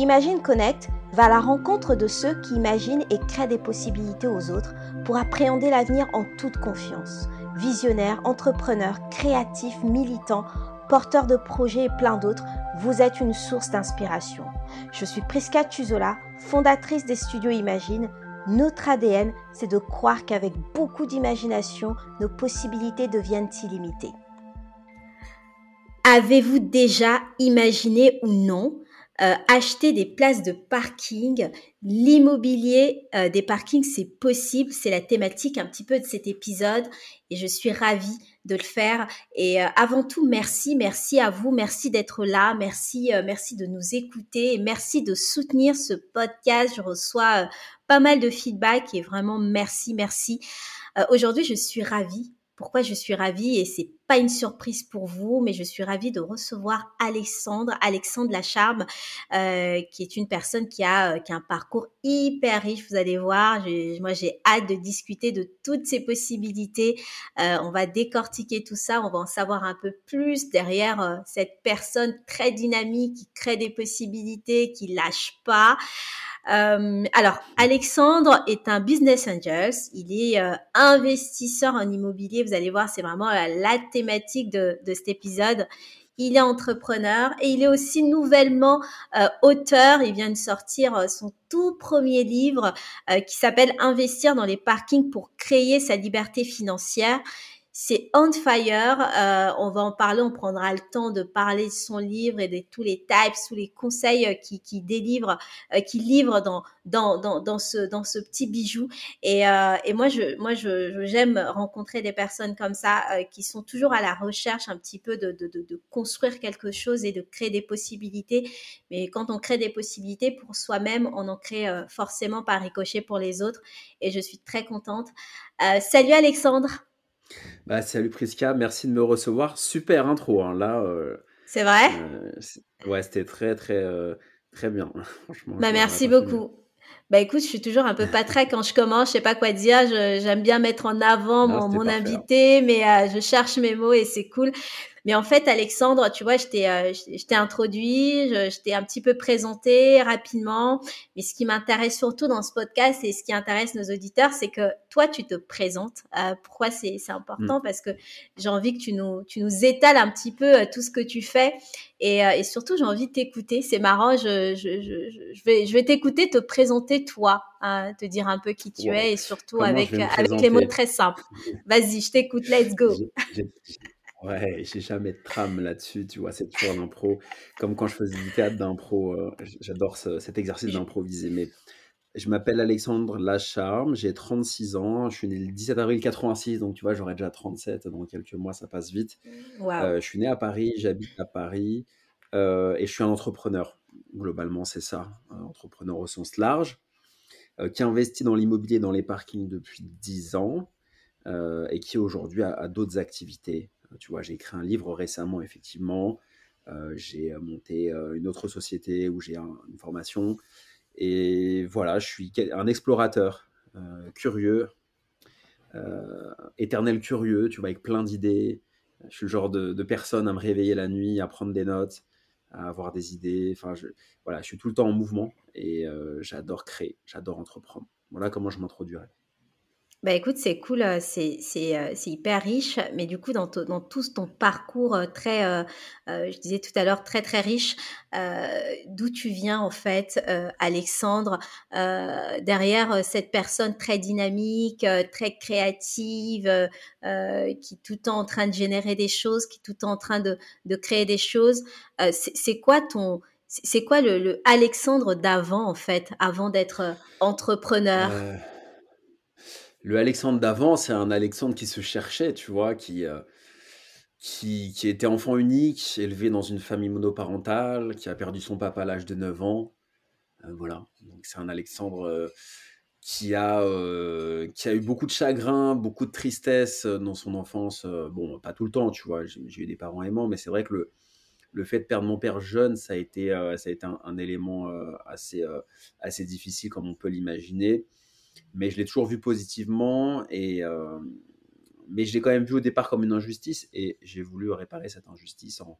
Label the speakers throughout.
Speaker 1: Imagine Connect va à la rencontre de ceux qui imaginent et créent des possibilités aux autres pour appréhender l'avenir en toute confiance. Visionnaires, entrepreneurs, créatifs, militants, porteurs de projets et plein d'autres, vous êtes une source d'inspiration. Je suis Prisca Tuzola, fondatrice des studios Imagine. Notre ADN, c'est de croire qu'avec beaucoup d'imagination, nos possibilités deviennent illimitées. Avez-vous déjà imaginé ou non euh, acheter des places de parking, l'immobilier euh, des parkings, c'est possible. C'est la thématique un petit peu de cet épisode et je suis ravie de le faire. Et euh, avant tout, merci, merci à vous, merci d'être là, merci, merci de nous écouter et merci de soutenir ce podcast. Je reçois pas mal de feedback et vraiment merci, merci. Aujourd'hui, je suis ravie pourquoi je suis ravie? Et c'est pas une surprise pour vous, mais je suis ravie de recevoir Alexandre, Alexandre Lacharme, euh, qui est une personne qui a, euh, qui a un parcours hyper riche. Vous allez voir, moi j'ai hâte de discuter de toutes ces possibilités. Euh, on va décortiquer tout ça, on va en savoir un peu plus derrière euh, cette personne très dynamique qui crée des possibilités, qui lâche pas. Alors, Alexandre est un business angel. Il est investisseur en immobilier. Vous allez voir, c'est vraiment la, de, cet épisode. Il est entrepreneur et il est aussi nouvellement euh, auteur. Il vient de sortir son tout premier livre qui s'appelle Investir dans les parkings pour créer sa liberté financière c'est On Fire. Euh, on va en parler, on prendra le temps de parler de son livre et de tous les types, tous les conseils euh, qui, qui délivre, euh, qui livre dans, dans, dans, dans, ce, dans ce petit bijou. Et, euh, et moi, je, moi, je, j'aime rencontrer des personnes comme ça euh, qui sont toujours à la recherche un petit peu de, de, de, de, construire quelque chose et de créer des possibilités. Mais quand on crée des possibilités pour soi-même, on en crée forcément par ricochet pour les autres. Et je suis très contente. salut Alexandre.
Speaker 2: Bah, salut Prisca, merci de me recevoir. Super intro, hein, là. Euh,
Speaker 1: c'est vrai?
Speaker 2: euh, Ouais, c'était très, très, euh, très bien.
Speaker 1: Franchement. Bah, merci beaucoup. Bah écoute, je suis toujours un peu pas très quand je commence, je sais pas quoi dire. J'aime bien mettre en avant mon, mon hein. invité, mais je cherche mes mots et c'est cool. Mais en fait, Alexandre, tu vois, je t'ai, euh, je t'ai introduit, je, t'ai un petit peu présenté rapidement. Mais ce qui m'intéresse surtout dans ce podcast et ce qui intéresse nos auditeurs, c'est que toi, tu te présentes. Euh, pourquoi c'est, c'est important? Mm. Parce que j'ai envie que tu nous, tu nous étales un petit peu euh, tout ce que tu fais. Et, euh, et surtout, j'ai envie de t'écouter. C'est marrant, je, je, je, je vais, je vais t'écouter, te présenter toi, hein, te dire un peu qui tu es et surtout avec, avec les mots très simples. Vas-y, je t'écoute, let's go.
Speaker 2: Ouais, j'ai jamais de trame là-dessus, tu vois, c'est toujours l'impro. Comme quand je faisais du théâtre d'impro, euh, j'adore cet exercice d'improviser. Mais je m'appelle Alexandre Lacharme, j'ai 36 ans, je suis né le 17 avril 86, donc tu vois, j'aurai déjà 37 dans quelques mois, ça passe vite. Euh, je suis né à Paris, j'habite à Paris euh, et je suis un entrepreneur. Globalement, c'est ça, un entrepreneur au sens large, qui investit dans l'immobilier, dans les parkings depuis 10 ans et qui aujourd'hui a d'autres activités. Tu vois, j'ai écrit un livre récemment, effectivement. Euh, j'ai euh, monté euh, une autre société où j'ai une formation. Et voilà, je suis un explorateur curieux, éternel curieux, tu vois, avec plein d'idées. Je suis le genre de, personne à me réveiller la nuit, à prendre des notes, à avoir des idées. Enfin, voilà, je suis tout le temps en mouvement et j'adore créer, j'adore entreprendre. Voilà comment je m'introduirais.
Speaker 1: Bah écoute, c'est cool, c'est c'est c'est hyper riche, mais du coup dans dans tout ton parcours euh, très, je disais tout à l'heure très très riche, d'où tu viens en fait, Alexandre, derrière cette personne très dynamique, très créative, qui tout le temps en train de générer des choses, qui tout le temps en train de de créer des choses. c'est c'est quoi ton c'est quoi le, le Alexandre d'avant en fait, avant d'être entrepreneur?
Speaker 2: Le Alexandre d'avant, c'est un Alexandre qui se cherchait, tu vois, qui, euh, qui, qui était enfant unique, élevé dans une famille monoparentale, qui a perdu son papa à l'âge de 9 ans. Euh, voilà. Donc c'est un Alexandre euh, qui a, qui a eu beaucoup de chagrin, beaucoup de tristesse dans son enfance. bon, pas tout le temps, tu vois, j'ai eu des parents aimants, mais c'est vrai que le, le fait de perdre mon père jeune, ça a été, ça a été un, élément assez, assez difficile, comme on peut l'imaginer mais je l'ai toujours vu positivement et euh, mais je l'ai quand même vu au départ comme une injustice et j'ai voulu réparer cette injustice en,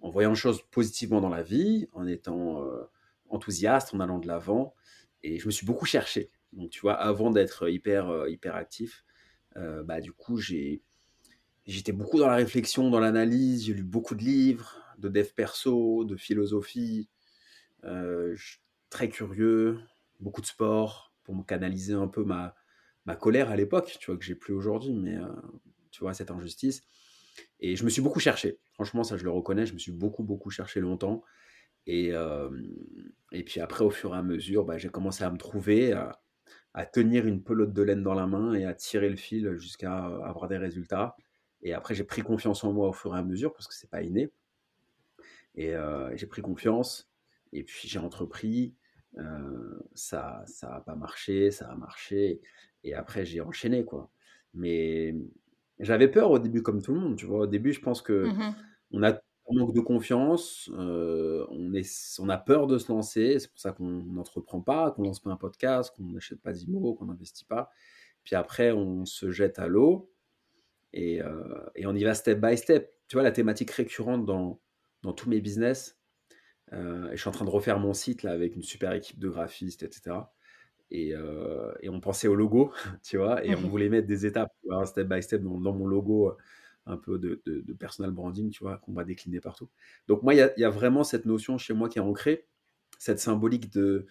Speaker 2: en voyant les choses positivement dans la vie, en étant euh, enthousiaste en allant de l'avant. Et je me suis beaucoup cherché. Donc, tu vois, avant d'être hyper, hyper actif, bah, du coup, j'ai, j'étais beaucoup dans la réflexion, dans l'analyse. J'ai lu beaucoup de livres, de dev perso, de philosophie. très curieux, beaucoup de sport pour me canaliser un peu ma, ma colère à l'époque, tu vois, que j'ai plus aujourd'hui, mais tu vois, cette injustice. Et je me suis beaucoup cherché. Franchement, ça, je le reconnais. Je me suis beaucoup, beaucoup cherché longtemps. Et, et puis après, au fur et à mesure, bah, j'ai commencé à me trouver, à, tenir une pelote de laine dans la main et à tirer le fil jusqu'à avoir des résultats. Et après, j'ai pris confiance en moi au fur et à mesure parce que c'est pas inné. Et j'ai pris confiance. Et puis j'ai entrepris. Ça, ça a pas marché, ça a marché. Et après, j'ai enchaîné, quoi. Mais j'avais peur au début, comme tout le monde, tu vois. Au début, je pense que
Speaker 1: Mmh
Speaker 2: on a un manque de confiance, euh, on, est, on a peur de se lancer, c'est pour ça qu'on n'entreprend pas, qu'on lance pas un podcast, qu'on n'achète pas d'IMO, qu'on n'investit pas. Puis après, on se jette à l'eau et, euh, et, on y va step by step. Tu vois, la thématique récurrente dans, dans tous mes business, euh, et je suis en train de refaire mon site là avec une super équipe de graphistes, etc. Et, et, on pensait au logo, tu vois, et on voulait mettre des étapes, step by step dans, dans mon logo un peu de, personal branding, tu vois, qu'on va décliner partout. Donc moi, il y, a, vraiment cette notion chez moi qui est ancrée, cette symbolique de,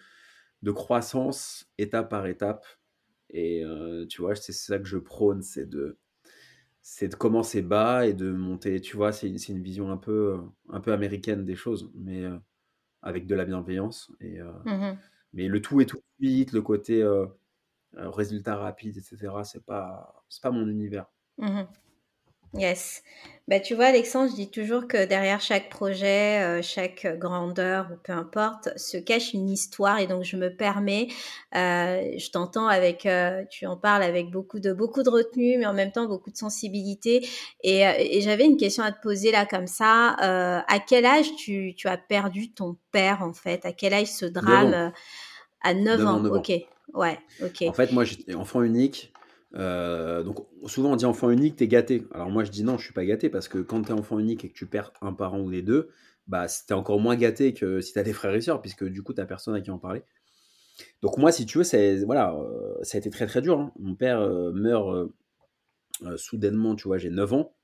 Speaker 2: de croissance étape par étape. Et euh, tu vois, c'est ça que je prône, c'est de, c'est de commencer bas et de monter. Tu vois, c'est une vision un peu, un peu américaine des choses, mais euh, avec de la bienveillance. Et, euh,
Speaker 1: mmh
Speaker 2: Mais le tout est tout de vite, le côté résultat rapide, etc., c'est pas, pas mon univers.
Speaker 1: Mmh Yes. Bah, tu vois, Alexandre, je dis toujours que derrière chaque projet, euh, chaque grandeur ou peu importe, se cache une histoire. Et donc, je me permets, euh, je t'entends avec, euh, tu en parles avec beaucoup de, beaucoup de retenue, mais en même temps beaucoup de sensibilité. Et, et j'avais une question à te poser là comme ça. à quel âge tu, tu, as perdu ton père, en fait? À quel âge ce drame À 9, ans? Ok. Ouais, ok.
Speaker 2: En fait, moi, j'étais enfant unique. Euh, donc souvent on dit enfant unique, t'es gâté. Alors moi je dis non, je suis pas gâté parce que quand t'es enfant unique et que tu perds un parent ou les deux, bah t'es encore moins gâté que si t'as des frères et sœurs puisque du coup t'as personne à qui en parler. Donc moi si tu veux, voilà, euh, ça a été très très dur. Hein. Mon père euh, meurt soudainement, tu vois, j'ai 9 ans,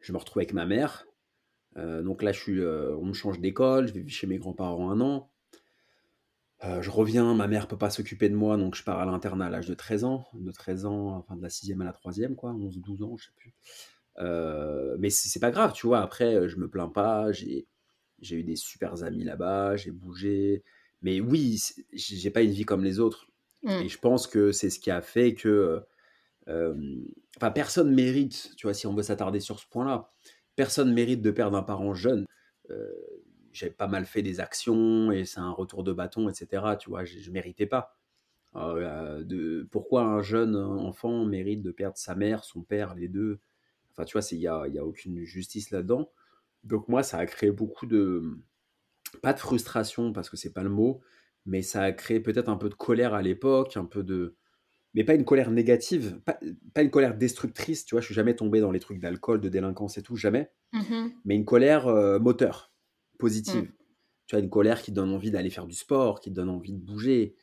Speaker 2: je me retrouve avec ma mère. donc là je suis, on me change d'école, je vais vivre chez mes grands-parents un an. Euh, je reviens, ma mère peut pas s'occuper de moi, donc je pars à l'internat à l'âge de 13 ans, de 13 ans, enfin de la 6 à la 3 quoi, 11 12 ans, je sais plus. Euh, mais c'est pas grave, tu vois, après, je me plains pas, j'ai eu des super amis là-bas, j'ai bougé. Mais oui, j'ai pas une vie comme les autres.
Speaker 1: Mmh.
Speaker 2: Et je pense que c'est ce qui a fait que. Euh, enfin, personne mérite, tu vois, si on veut s'attarder sur ce point-là, personne mérite de perdre un parent jeune j'ai pas mal fait des actions et c'est un retour de bâton, etc. Tu vois, je, ne méritais pas. Euh, de, pourquoi un jeune enfant mérite de perdre sa mère, son père, les deux? Enfin, tu vois, il n'y a, y a aucune justice là-dedans. Donc moi, ça a créé beaucoup de... Pas de frustration, parce que c'est pas le mot, mais ça a créé peut-être un peu de colère à l'époque, un peu de... Mais pas une colère négative, pas, une colère destructrice, tu vois, je suis jamais tombé dans les trucs d'alcool, de délinquance et tout, jamais.
Speaker 1: Mmh
Speaker 2: mais une colère euh, moteur positive.
Speaker 1: Mmh.
Speaker 2: Tu as une colère qui donne envie d'aller faire du sport, qui te donne envie de bouger,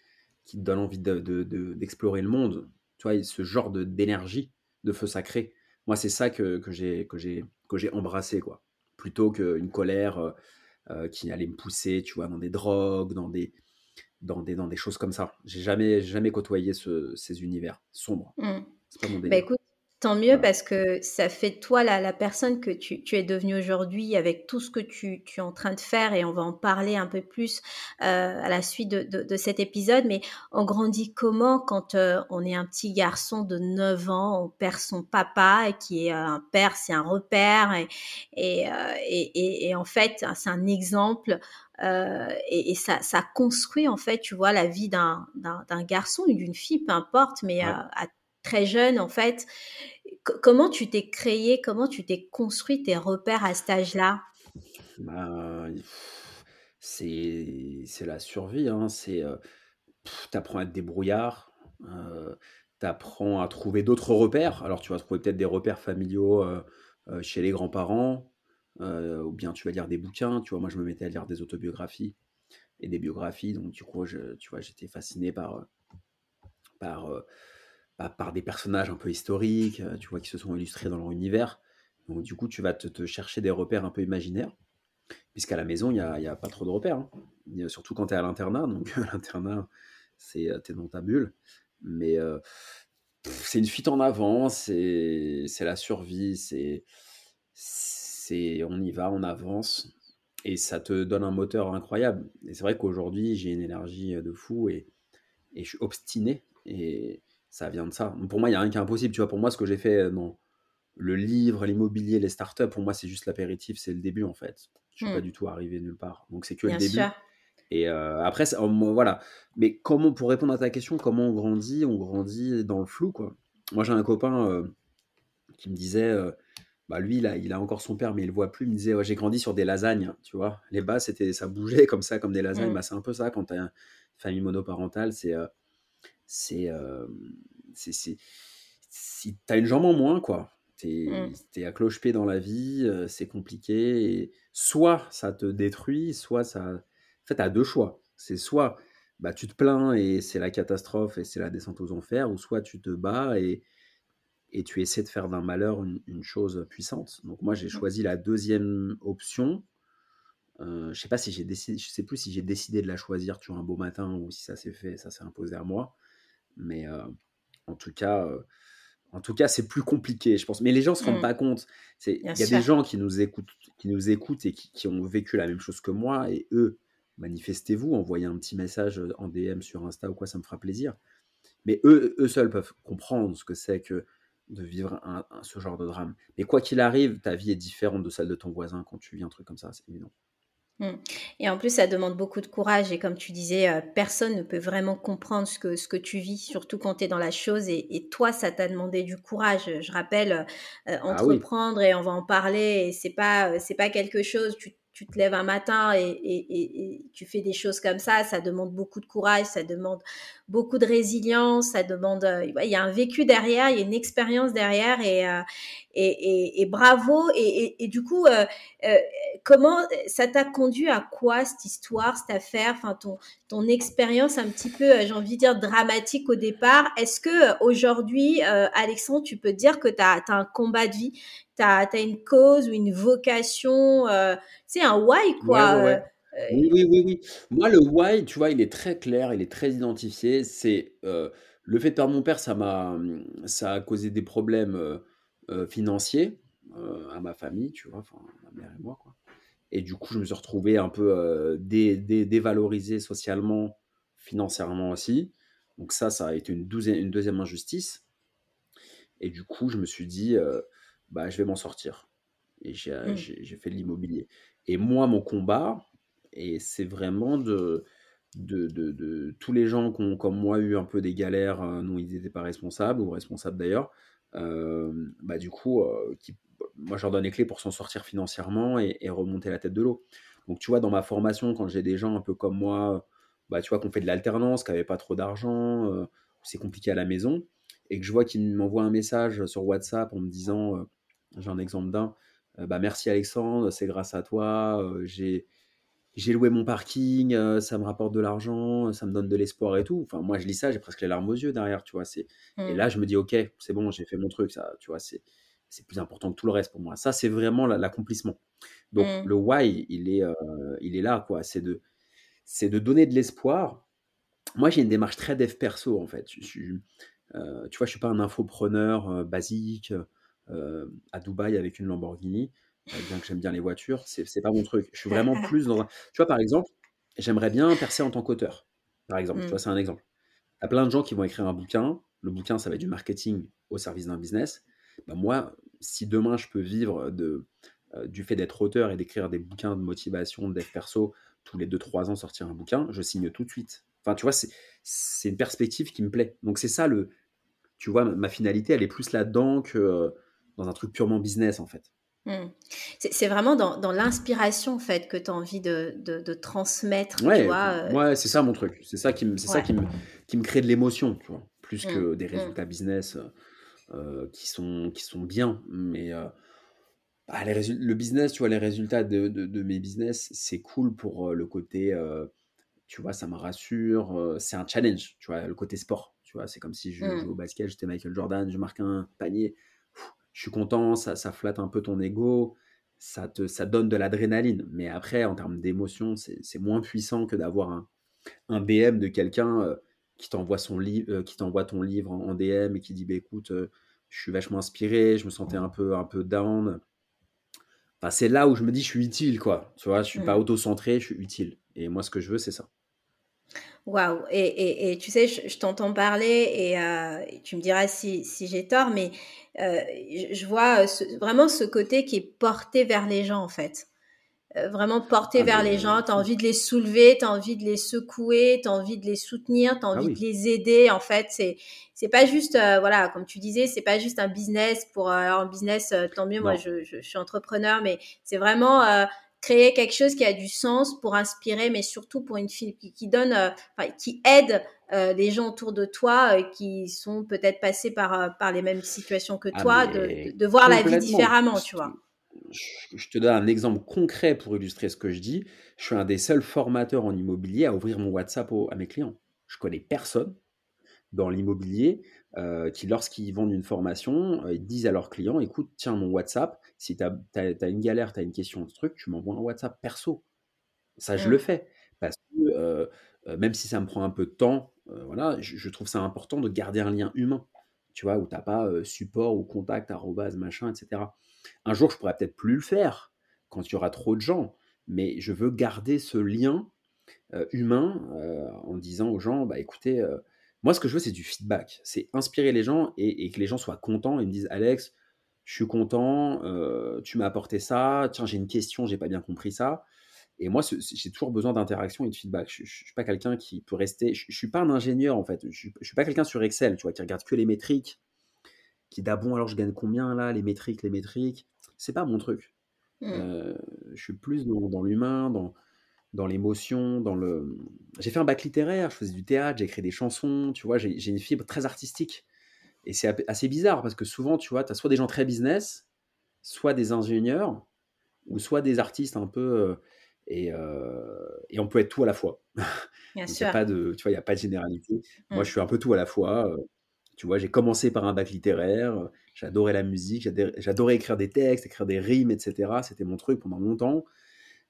Speaker 2: qui te donne envie d'explorer de, le monde. Tu vois, ce genre d'énergie, de, feu sacré. Moi, c'est ça que, que j'ai embrassé, quoi. Plutôt qu'une colère euh, euh, qui allait me pousser, tu vois, dans des drogues, dans des, dans des, dans des choses comme ça. J'ai jamais, jamais côtoyé ces univers sombres.
Speaker 1: Mmh.
Speaker 2: C'est pas mon
Speaker 1: bah. Tant mieux parce que ça fait de toi la, la personne que tu, tu es devenue aujourd'hui avec tout ce que tu, tu, es en train de faire et on va en parler un peu plus euh, à la suite de, de, de, cet épisode. Mais on grandit comment quand euh, on est un petit garçon de 9 ans, on perd son papa et qui est euh, un père, c'est un repère et, et, euh, et, et, en fait c'est un exemple euh, et, et ça, ça, construit en fait, tu vois, la vie d'un garçon ou d'une fille, peu importe, mais ouais. à très jeune, en fait. comment tu t'es créé, comment tu t'es construit tes repères à cet âge-là?
Speaker 2: Bah, C'est la survie. Hein. C'est euh, à être débrouillard. Euh, tu apprends à trouver d'autres repères. Alors, tu vas trouver peut-être des repères familiaux euh, euh chez les grands-parents, ou bien tu vas lire des bouquins. Tu vois, moi, je me mettais à lire des autobiographies et des biographies. Donc, du coup, j'étais fasciné par, par, bah, par des personnages un peu historiques, tu vois, qui se sont illustrés dans leur univers. Donc, du coup, tu vas te, chercher des repères un peu imaginaires, puisqu'à la maison, il n'y a, a, pas trop de repères. Hein. Surtout quand tu es à l'internat. Donc, l'internat, c'est tu es dans ta bulle. Mais c'est une fuite en avant, c'est la survie, c'est on y va, on avance et ça te donne un moteur incroyable. Et c'est vrai qu'aujourd'hui, j'ai une énergie de fou et, et, je suis obstiné et ça vient de ça. Pour moi, il n'y a rien qui est impossible. Tu vois, pour moi, ce que j'ai fait dans le livre, l'immobilier, les startups, pour moi, c'est juste l'apéritif, c'est le début en fait. Je ne suis pas mmh. du tout arrivé nulle part. Donc, c'est que le début. Et euh, après, voilà. Mais comment, pour répondre à ta question, comment on grandit? On grandit dans le flou, quoi. Moi, j'ai un copain euh, qui me disait, euh, bah lui, il a, il a encore son père, mais il le voit plus. Il me disait, j'ai grandi sur des lasagnes, tu vois. Les bas, c'était, ça bougeait comme ça, comme des lasagnes. Mmh. Bah, c'est un peu ça quand tu as une famille monoparentale. C'est, c'est, c'est, si tu as une jambe en moins, quoi. Mmh. à cloche-pied dans la vie, c'est compliqué. Et soit ça te détruit, soit ça fait, tu as deux choix. C'est soit bah, tu te plains et c'est la catastrophe et c'est la descente aux enfers, ou soit tu te bats et, et tu essaies de faire d'un malheur une, chose puissante. Donc moi, j'ai mmh. choisi la deuxième option. Euh, je sais pas si j'ai décidé, je sais plus si j'ai décidé de la choisir tu vois, un beau matin ou si ça s'est fait, ça s'est imposé à moi. Mais euh, en tout cas, euh, en tout cas, c'est plus compliqué, je pense. Mais les gens se rendent mmh. pas compte. Il y a des gens qui nous écoutent, qui nous écoutent et qui, qui, ont vécu la même chose que moi, et eux, manifestez-vous, envoyez un petit message en DM sur Insta ou quoi, ça me fera plaisir. Mais eux, eux seuls peuvent comprendre ce que c'est que de vivre ce genre de drame. Mais quoi qu'il arrive, ta vie est différente de celle de ton voisin quand tu vis un truc comme ça, c'est évident.
Speaker 1: Mmh. Et en plus, ça demande beaucoup de courage. Et comme tu disais, euh, personne ne peut vraiment comprendre ce que, ce que tu vis, surtout quand tu es dans la chose. Et, toi, ça t'a demandé du courage. Je rappelle, euh, ah entreprendre, et on va en parler, et c'est pas, c'est pas quelque chose, tu tu te lèves un matin et, tu fais des choses comme ça, ça demande beaucoup de courage, ça demande beaucoup de résilience, ça demande, euh, il y a un vécu derrière, il y a une expérience derrière et, euh, et, bravo. Et, du coup, euh, comment ça t'a conduit à quoi cette histoire, cette affaire, enfin ton, ton expérience un petit peu, j'ai envie de dire dramatique au départ? Est-ce que aujourd'hui, Alexandre, tu peux dire que tu as, as, un combat de vie? Tu as, une cause ou une vocation, c'est un why, quoi. Euh,
Speaker 2: euh, oui, oui, oui, oui. Moi, le why, tu vois, il est très clair, il est très identifié. C'est le fait de perdre mon père, ça m'a, ça a causé des problèmes financiers à ma famille, tu vois, enfin, ma mère et moi, quoi. Et du coup, je me suis retrouvé un peu dévalorisé socialement, financièrement aussi. Donc ça, ça a été une, une deuxième injustice. Et du coup, je me suis dit, bah, je vais m'en sortir. Et mmh. j'ai fait de l'immobilier. Et moi, mon combat, et c'est vraiment de, tous les gens qui ont, comme moi, eu un peu des galères, euh, non, ils n'étaient pas responsables, ou responsables d'ailleurs, euh, bah, du coup, euh, qui, moi, je leur donne les clés pour s'en sortir financièrement et, remonter la tête de l'eau. Donc, tu vois, dans ma formation, quand j'ai des gens un peu comme moi, bah, tu vois, qu'on fait de l'alternance, qui n'avaient pas trop d'argent, c'est compliqué à la maison, et que je vois qu'ils m'envoient un message sur WhatsApp en me disant j'ai un exemple d'un. Euh, bah, merci Alexandre, c'est grâce à toi. Euh, j'ai j'ai loué mon parking, euh, ça me rapporte de l'argent, ça me donne de l'espoir et tout. Enfin, moi, je lis ça, j'ai presque les larmes aux yeux derrière, tu vois. C'est... Et mmh. là, je me dis, ok, c'est bon, j'ai fait mon truc, ça, tu vois, c'est, c'est plus important que tout le reste pour moi. Ça, c'est vraiment l'accomplissement. Donc, mmh. le why, il est, il est là, quoi. C'est de, c'est de donner de l'espoir. Moi, j'ai une démarche très dev perso, en fait. Je, tu vois, je suis pas un infopreneur basique. Euh, à Dubaï avec une Lamborghini, euh, bien que j'aime bien les voitures, c'est pas mon truc. Je suis vraiment plus dans un. Tu vois, par exemple, j'aimerais bien percer en tant qu'auteur. Par exemple, tu vois, mmh. c'est un exemple. Il y a plein de gens qui vont écrire un bouquin. Le bouquin, ça va être du marketing au service d'un business. Bah, moi, si demain je peux vivre de, euh, du fait d'être auteur et d'écrire des bouquins de motivation, d'être perso, tous les 2-3 ans sortir un bouquin, je signe tout de suite. Enfin, tu vois, c'est une perspective qui me plaît. Donc, c'est ça le. Tu vois, ma finalité, elle est plus là-dedans que dans un truc purement business en fait.
Speaker 1: Hmm. C'est vraiment dans, l'inspiration en fait que tu as envie de, de, transmettre.
Speaker 2: Ouais,
Speaker 1: tu
Speaker 2: vois, euh. ouais c'est ça mon truc. C'est ça qui me, ça qui me, qui me crée de l'émotion, tu vois, plus hmm. que des hmm. résultats business euh, qui sont qui sont bien. Mais euh, bah, le business, tu vois, les résultats de, de mes business, c'est cool pour le côté tu vois, ça me rassure. c'est un challenge, tu vois, le côté sport. Tu vois, c'est comme si je jouais au basket, j'étais Michael Jordan, je marque un panier. Je suis content, ça, ça flatte un peu ton ego, ça te ça donne de l'adrénaline. Mais après, en termes d'émotion, c'est moins puissant que d'avoir un, un DM de quelqu'un qui t'envoie son livre, qui t'envoie ton livre en, DM et qui dit bah, écoute, je suis vachement inspiré, je me sentais un peu un peu down. Enfin, c'est là où je me dis je suis utile quoi. Tu vois, je suis pas auto-centré, je suis utile. Et moi, ce que je veux, c'est ça.
Speaker 1: Waouh! Et, et, tu sais, je, t'entends parler euh, et, tu me diras si, si j'ai tort, mais euh, je, vois vraiment ce côté qui est porté vers les gens, en fait. Euh, vraiment porté ah, vers les gens. Tu as envie de les soulever, tu as envie de les secouer, tu as envie de les soutenir, tu as ah envie de les aider. En fait, c'est c'est pas juste, voilà, comme tu disais, c'est pas juste un business pour un business, tant mieux, moi je, je, suis entrepreneur, mais c'est vraiment créer quelque chose qui a du sens pour inspirer, mais surtout pour une fille qui, donne, euh, qui aide euh, les gens autour de toi euh, qui sont peut-être passés par, par les mêmes situations que ah, toi, de, de, voir la vie différemment, tu vois.
Speaker 2: Je te donne un exemple concret pour illustrer ce que je dis. Je suis un des seuls formateurs en immobilier à ouvrir mon WhatsApp à mes clients. Je connais personne dans l'immobilier euh, qui, lorsqu'ils vendent une formation, euh, ils disent à leurs clients, écoute, tiens, mon WhatsApp, si tu as, une galère, tu as une question, de truc, tu m'envoies un WhatsApp perso. Ça, je le fais. Parce que euh, même si ça me prend un peu de temps, voilà, je, trouve ça important de garder un lien humain. Tu vois, où tu n'as pas support ou contact, arrobase, machin, etc. Un jour, je pourrais peut-être plus le faire quand il y aura trop de gens, mais je veux garder ce lien humain en disant aux gens, bah écoutez, moi, ce que je veux, c'est du feedback. C'est inspirer les gens et, que les gens soient contents et me disent Alex, je suis content, euh, tu m'as apporté ça, tiens, j'ai une question, j'ai pas bien compris ça. Et moi, j'ai toujours besoin d'interaction et de feedback. Je, ne suis pas quelqu'un qui peut rester. Je, ne suis pas un ingénieur en fait. Je, ne suis pas quelqu'un sur Excel, tu vois, qui regarde que les métriques, qui dit ah bon alors je gagne combien là, les métriques, les métriques? C'est pas mon truc. Mmh. Euh, je suis plus dans l'humain, dans, dans l'émotion, dans le. J'ai fait un bac littéraire, je faisais du théâtre, j'ai écrit des chansons, tu vois, j'ai une fibre très artistique. Et c'est assez bizarre parce que souvent, tu vois, tu as soit des gens très business, soit des ingénieurs, ou soit des artistes un peu. Euh, et, euh, et on peut être tout à la fois. Bien sûr. Y a pas de, tu vois, il n'y a pas de généralité. Moi, mmh. je suis un peu tout à la fois. Euh, tu vois, j'ai commencé par un bac littéraire, j'adorais la musique, j'adorais écrire des textes, écrire des rimes, etc. C'était mon truc pendant longtemps.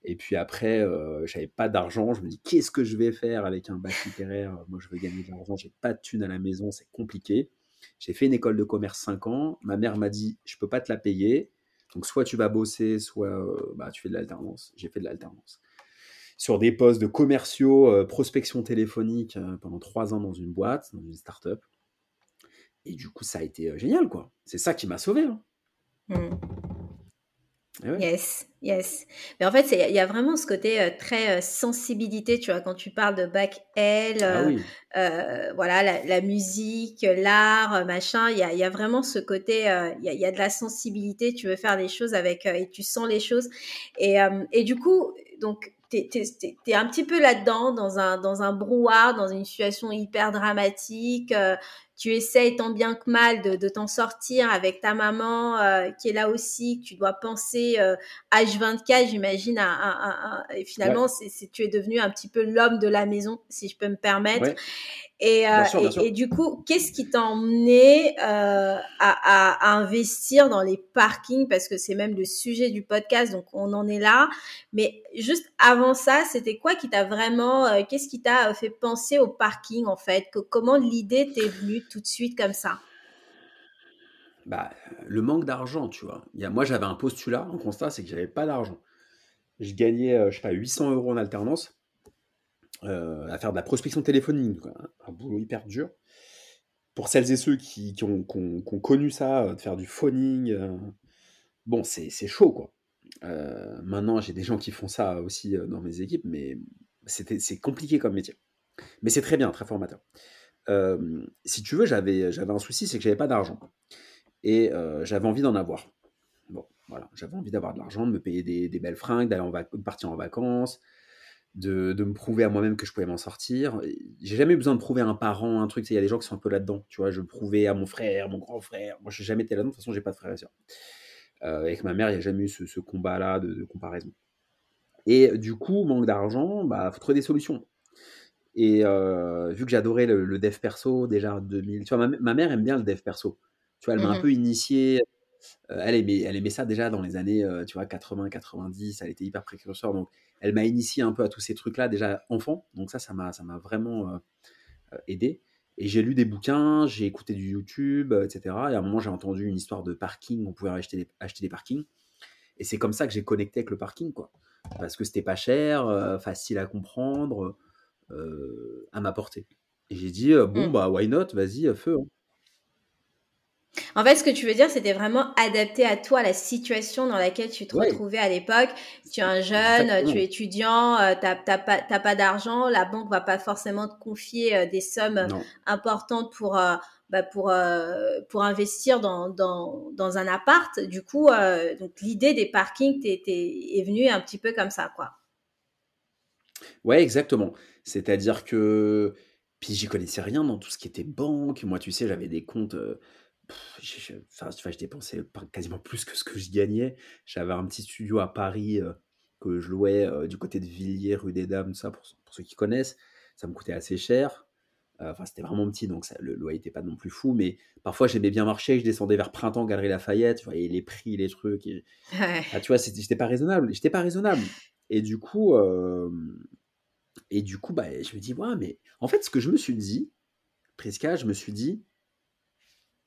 Speaker 2: Et puis après, euh, j'avais pas d'argent. Je me dis, qu'est-ce que je vais faire avec un bac littéraire? Moi, je veux gagner de l'argent. J'ai pas de thunes à la maison, c'est compliqué. J'ai fait une école de commerce 5 ans. Ma mère m'a dit, je peux pas te la payer. Donc, soit tu vas bosser, soit euh, bah, tu fais de l'alternance. J'ai fait de l'alternance. Sur des postes de commerciaux, euh, prospection téléphonique euh, pendant 3 ans dans une boîte, dans une start-up. Et du coup, ça a été génial, quoi. C'est ça qui m'a sauvé. Hein. Mmh.
Speaker 1: Ah yes, yes. Mais en fait, il y a vraiment ce côté euh, très euh, sensibilité, tu vois, quand tu parles de bac L, ah euh, voilà, la, musique, l'art, machin, il y a, y a, vraiment ce côté, il y, a, y, a, de la sensibilité, tu veux faire les choses avec, et tu sens les choses. Et, et du coup, donc, tu es, un petit peu là-dedans, dans un, dans un brouhaha, dans une situation hyper dramatique tu essayes tant bien que mal de, t'en sortir avec ta maman euh, qui est là aussi, que tu dois penser H24, euh, j'imagine, et finalement, c'est, tu es devenu un petit peu l'homme de la maison, si je peux me permettre. Et, euh, et, du coup, qu'est-ce qui t'a emmené euh, à, à, investir dans les parkings? Parce que c'est même le sujet du podcast, donc on en est là. Mais juste avant ça, c'était quoi qui t'a vraiment, euh, qu'est-ce qui t'a fait penser au parking en fait? Que, Comment l'idée t'est venue? Tout de suite comme ça?
Speaker 2: Bah, le manque d'argent, tu vois. Moi, j'avais un postulat, un constat, c'est que j'avais pas d'argent. Je gagnais, je sais pas, 800 euros en alternance euh, à faire de la prospection téléphonique, un boulot hyper dur. Pour celles et ceux qui, ont, connu ça, euh, de faire du phoning, euh, bon, c'est chaud, quoi. maintenant, j'ai des gens qui font ça aussi dans mes équipes, mais c'est compliqué comme métier. Mais c'est très bien, très formateur. Si tu veux, j'avais un souci, c'est que j'avais pas d'argent. Et j'avais envie d'en avoir. Bon, voilà, j'avais envie d'avoir de l'argent, de me payer des, belles fringues, d'aller partir en vacances, de, me prouver à moi-même que je pouvais m'en sortir. J'ai jamais eu besoin de prouver à un parent, un truc. Il y a des gens qui sont un peu là-dedans. Tu vois, je prouvais à mon frère, mon grand frère. Moi, je n'ai jamais été là-dedans. De toute façon, j'ai pas de frère et soeur. Euh, avec ma mère, il n'y a jamais eu ce, combat-là de, comparaison. Et du coup, manque d'argent, bah, faut trouver des solutions. Et vu que j'adorais le, dev perso déjà en 2000, tu vois, ma, mère aime bien le dev perso. Tu vois, elle m'a un
Speaker 1: Mmh
Speaker 2: peu initié. elle, aimait, elle aimait ça déjà dans les années, tu vois, 80, 90. Elle était hyper précurseur. Donc, elle m'a initié un peu à tous ces trucs-là déjà enfant. Donc ça, ça m'a, ça m'a vraiment aidé. Et j'ai lu des bouquins, j'ai écouté du YouTube, etc. Et à un moment, j'ai entendu une histoire de parking. On pouvait acheter des, acheter des parkings. Et c'est comme ça que j'ai connecté avec le parking, quoi. Parce que c'était pas cher, facile à comprendre. Euh, à m'apporter. Et j'ai dit, euh, bon, mmh. bah, why not, vas-y, euh, feu. Hein.
Speaker 1: En fait, ce que tu veux dire, c'était vraiment adapté à toi, la situation dans laquelle tu te retrouvais à l'époque. Tu es un jeune, tu es étudiant, tu n'as pas, pas d'argent, la banque va pas forcément te confier des sommes importantes pour, bah, pour, pour investir dans, dans, dans, un appart. Du coup, donc l'idée des parkings est venue un petit peu comme ça, quoi.
Speaker 2: Ouais, exactement. C'est-à-dire que puis j'y connaissais rien dans tout ce qui était banque. Moi, tu sais, j'avais des comptes, je enfin, je dépensais quasiment plus que ce que je gagnais. J'avais un petit studio à Paris, que je louais, du côté de Villiers, rue des Dames, ça pour pour ceux qui connaissent. Ça me coûtait assez cher. enfin, c'était vraiment petit, donc ça le loyer était pas non plus fou, mais parfois j'aimais bien marcher, je descendais vers Printemps, Galerie Lafayette, tu voyais les prix, les trucs ah, tu vois, c'était pas raisonnable, j'étais pas raisonnable et du coup, et du coup, bah, je me dis: «Ouais, mais» en fait, ce que je me suis dit, Prisca, je me suis dit: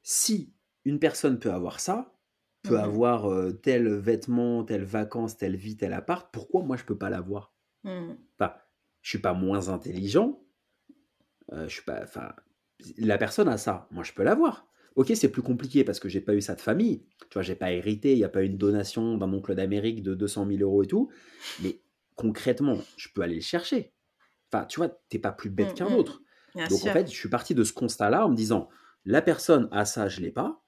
Speaker 2: «Si une personne peut avoir ça, peut mmh avoir, tel vêtement, telle vacances, telle vie, tel appart, pourquoi moi je peux pas l'avoir?» mmh. Enfin, je suis pas moins intelligent, je suis pas enfin, la personne a ça, moi je peux l'avoir. OK, c'est plus compliqué parce que j'ai pas eu ça de famille, tu vois? J'ai pas hérité, il y a pas eu une donation d'un oncle d'Amérique de 200 000 euros et tout, mais concrètement, je peux aller le chercher. Enfin, tu vois, t'es pas plus bête mmh, qu'un mmh. autre. Donc en fait, je suis parti de ce constat-là en me disant, la personne a ça, je l'ai pas.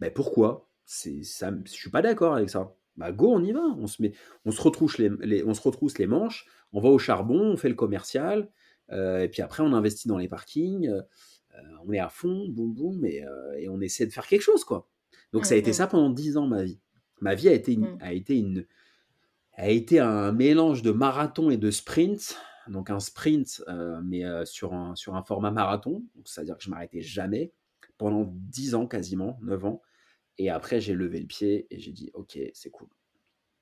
Speaker 2: Ben pourquoi? C'est ça, je suis pas d'accord avec ça. Bah go, on y va. On se met, on se retrousse les, on se retrousse les manches. On va au charbon, on fait le commercial, euh, et puis après on investit dans les parkings. Euh, on est à fond, boum boum, et, euh, et, on essaie de faire quelque chose quoi. Donc ça a été mmh, ça pendant dix ans ma vie. Ma vie a été a été une, a été un mélange de marathon et de sprint donc un sprint, euh, mais euh, sur, un, sur un format marathon, c'est-à-dire que je m'arrêtais jamais pendant 10 ans quasiment, 9 ans. Et après, j'ai levé le pied et j'ai dit, ok, c'est cool.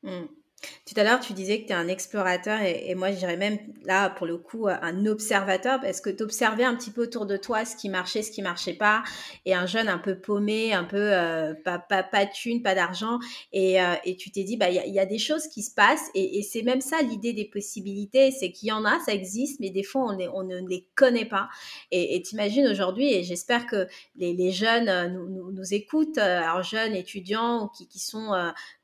Speaker 1: Mmh. Tout à l'heure, tu disais que tu es un explorateur et, moi, je dirais même là, pour le coup, un observateur parce que tu observais un petit peu autour de toi ce qui marchait, ce qui marchait pas. Et un jeune un peu paumé, un peu euh, pas, pas, pas de thune, pas d'argent. Et, euh, et, tu t'es dit, bah, il y, a des choses qui se passent et, c'est même ça l'idée des possibilités. C'est qu'il y en a, ça existe, mais des fois, on, ne les connaît pas. Et t'imagines aujourd'hui, et j'espère que les, les jeunes euh, nous, nous, nous, écoutent, alors jeunes, étudiants qui, qui sont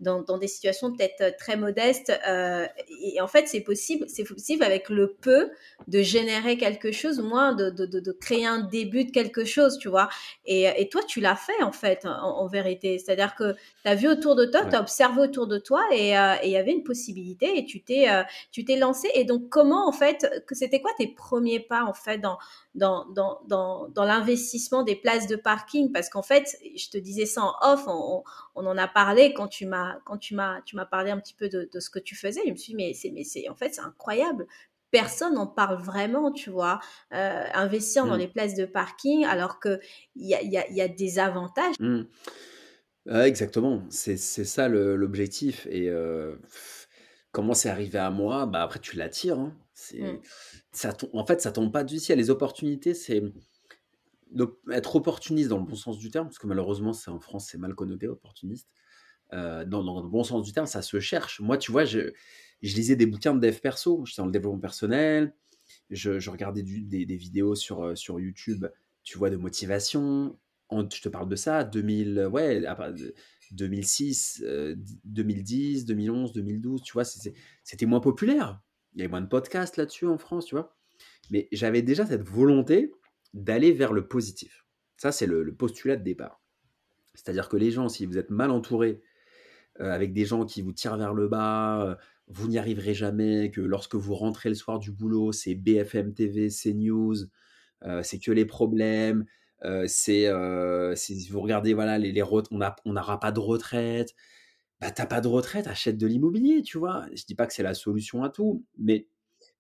Speaker 1: dans, dans des situations peut-être très modeste. Euh, et, en fait, c'est possible, c'est possible avec le peu de générer quelque chose, ou moins de, de, de, créer un début de quelque chose, tu vois. Et, et toi, tu l'as fait en fait, en, vérité. C'est-à-dire que tu as vu autour de toi, tu as observé autour de toi, euh, et il y avait une possibilité, et tu t'es, euh, tu t'es lancé. Et donc, comment en fait, c'était quoi tes premiers pas en fait dans dans, dans, dans, dans l'investissement des places de parking? Parce qu'en fait, je te disais ça en off, on, on en a parlé quand tu m'as quand tu m'as tu m'as parlé un petit peu de, de, ce que tu faisais. Je me suis dit mais c'est mais c'est en fait c'est incroyable. Personne n'en parle vraiment, tu vois. Euh, investir dans mmh. les places de parking alors que il y a, y, a, y a, des avantages.
Speaker 2: Mmh. exactement, c'est ça l'objectif et euh, comment c'est arrivé à moi? Bah après tu l'attires. Hein. C'est mmh en fait, ça tombe pas du ciel. Les opportunités, c'est être opportuniste dans le bon sens du terme, parce que malheureusement, c'est en France, c'est mal connoté, opportuniste. Euh, dans, le bon sens du terme, ça se cherche. Moi, tu vois, je, lisais des bouquins de dev perso, j'étais dans le développement personnel, je, regardais des, vidéos sur, euh, sur YouTube, tu vois, de motivation. je te parle de ça, 2000, ouais, 2006, 2010, 2011, 2012, tu vois, c'était moins populaire. Il y avait moins de podcasts là-dessus en France, tu vois. Mais j'avais déjà cette volonté d'aller vers le positif. Ça, c'est le, postulat de départ. C'est-à-dire que les gens, si vous êtes mal entourés, avec des gens qui vous tirent vers le bas, euh, vous n'y arriverez jamais, que lorsque vous rentrez le soir du boulot, c'est BFM TV, CNews, euh, c'est que les problèmes, c'est si vous regardez, voilà, les, on n'aura pas de retraite, bah, t'as pas de retraite, achète de l'immobilier, tu vois. Je dis pas que c'est la solution à tout, mais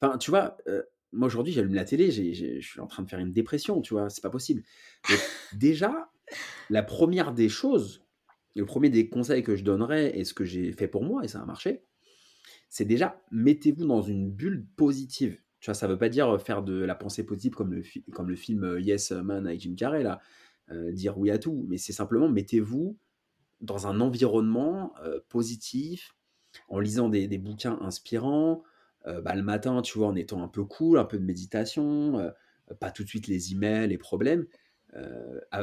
Speaker 2: enfin, tu vois, moi aujourd'hui, j'allume la télé, je suis en train de faire une dépression, tu vois, c'est pas possible. déjà, la première des choses, le premier des conseils que je donnerais, et ce que j'ai fait pour moi, et ça a marché, c'est déjà mettez-vous dans une bulle positive. Tu vois, ça veut pas dire faire de la pensée positive comme le, film euh, Yes Man avec Jim Carrey, là, euh, dire oui à tout, mais c'est simplement mettez-vous dans un environnement euh, positif, en lisant des, bouquins inspirants, bah, le matin, tu vois, en étant un peu cool, un peu de méditation, pas tout de suite les emails, les problèmes,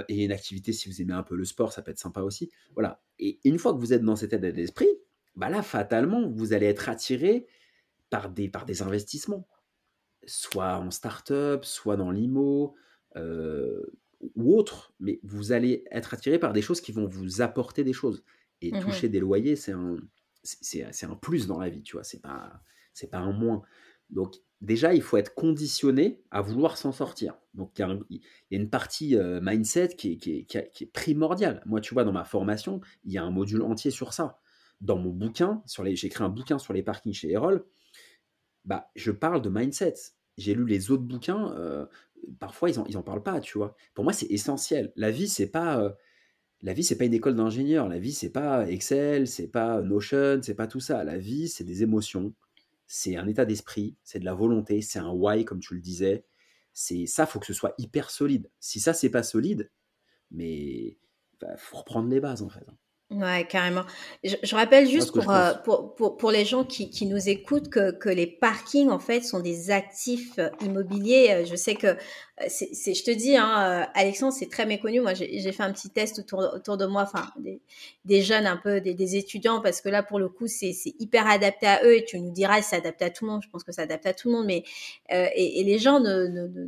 Speaker 2: et une activité, si vous aimez un peu le sport, ça peut être sympa aussi. Voilà. Et une fois que vous êtes dans cet état d'esprit, bah là, fatalement, vous allez être attiré par des, par des investissements, soit en start-up, soit dans l'IMO, ou autre, mais vous allez être attiré par des choses qui vont vous apporter des choses. Et mmh toucher des loyers, c'est un, c'est, un plus dans la vie, tu vois, c'est pas, c'est pas un moins. Donc, déjà, il faut être conditionné à vouloir s'en sortir. Donc, il y, a une partie mindset qui est, primordiale. Moi, tu vois, dans ma formation, il y a un module entier sur ça. Dans mon bouquin, sur les, j'ai écrit un bouquin sur les parkings chez Erol, bah, je parle de mindset. J'ai lu les autres bouquins, parfois ils en, ils en parlent pas, tu vois. Pour moi, c'est essentiel. La vie, c'est pas la vie, c'est pas une école d'ingénieur. La vie, c'est pas Excel, c'est pas Notion, c'est pas tout ça. La vie, c'est des émotions, c'est un état d'esprit, c'est de la volonté, c'est un why, comme tu le disais. C'est ça, faut que ce soit hyper solide. Si ça, c'est pas solide, mais il bah, faut reprendre les bases en fait. Hein.
Speaker 1: Ouais, carrément. Je, je rappelle juste pour, euh, pour, pour, pour, les gens qui, qui nous écoutent que, que les parkings, en fait, sont des actifs immobiliers. Je sais que c'est, je te dis, hein, Alexandre, c'est très méconnu. Moi, j'ai fait un petit test autour, autour de moi, enfin, des, des, jeunes un peu, des, des, étudiants, parce que là, pour le coup, c'est hyper adapté à eux. Et tu nous diras, c'est adapté à tout le monde. Je pense que c'est adapté à tout le monde. Mais euh, et, et, les gens ne, ne, ne,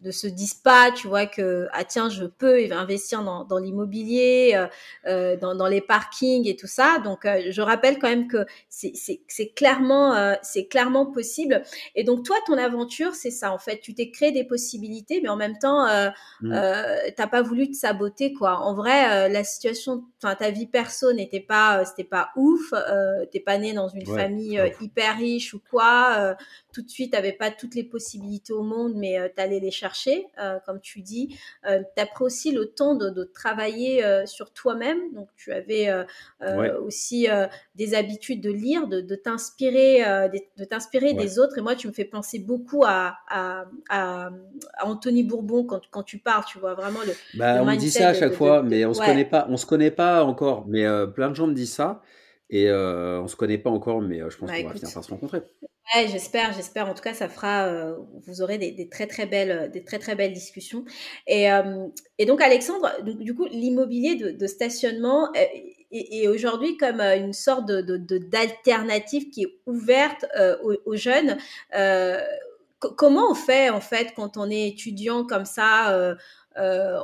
Speaker 1: ne, se disent pas, tu vois, que ah tiens, je peux investir dans, dans l'immobilier, euh, euh dans, dans les parkings et tout ça. Donc, euh, je rappelle quand même que c'est clairement, euh, c'est clairement possible. Et donc, toi, ton aventure, c'est ça. En fait, tu t'es créé des possibilités mais en même temps, euh, mmh. t'as pas voulu te saboter, quoi. En vrai, la situation, enfin, ta vie perso n'était pas, c'était pas ouf. T'es pas né dans une famille hyper riche ou quoi tout de suite, tu n'avais pas toutes les possibilités au monde, mais tu allais les chercher, comme tu dis. Tu as pris aussi le temps de, travailler sur toi-même. Donc, tu avais aussi des habitudes de lire, de, t'inspirer de, t'inspirer des autres. Et moi, tu me fais penser beaucoup à, à, Anthony Bourbon quand, quand, tu parles. Tu vois vraiment le.
Speaker 2: Bah, on dit ça à chaque fois, mais on ne se connaît pas. On se connaît pas encore. Mais plein de gens me disent ça. Et on ne se connaît pas encore, mais je pense bah, qu'on va finir par se rencontrer.
Speaker 1: Ouais, j'espère, j'espère. En tout cas, ça fera, euh, vous aurez des, des, très très belles, des très très belles discussions. Et, euh, et donc, Alexandre, du, coup, l'immobilier de, de, stationnement est, est aujourd'hui comme euh, une sorte de, de, d'alternative qui est ouverte aux, aux, jeunes. comment on fait en fait quand on est étudiant comme ça euh,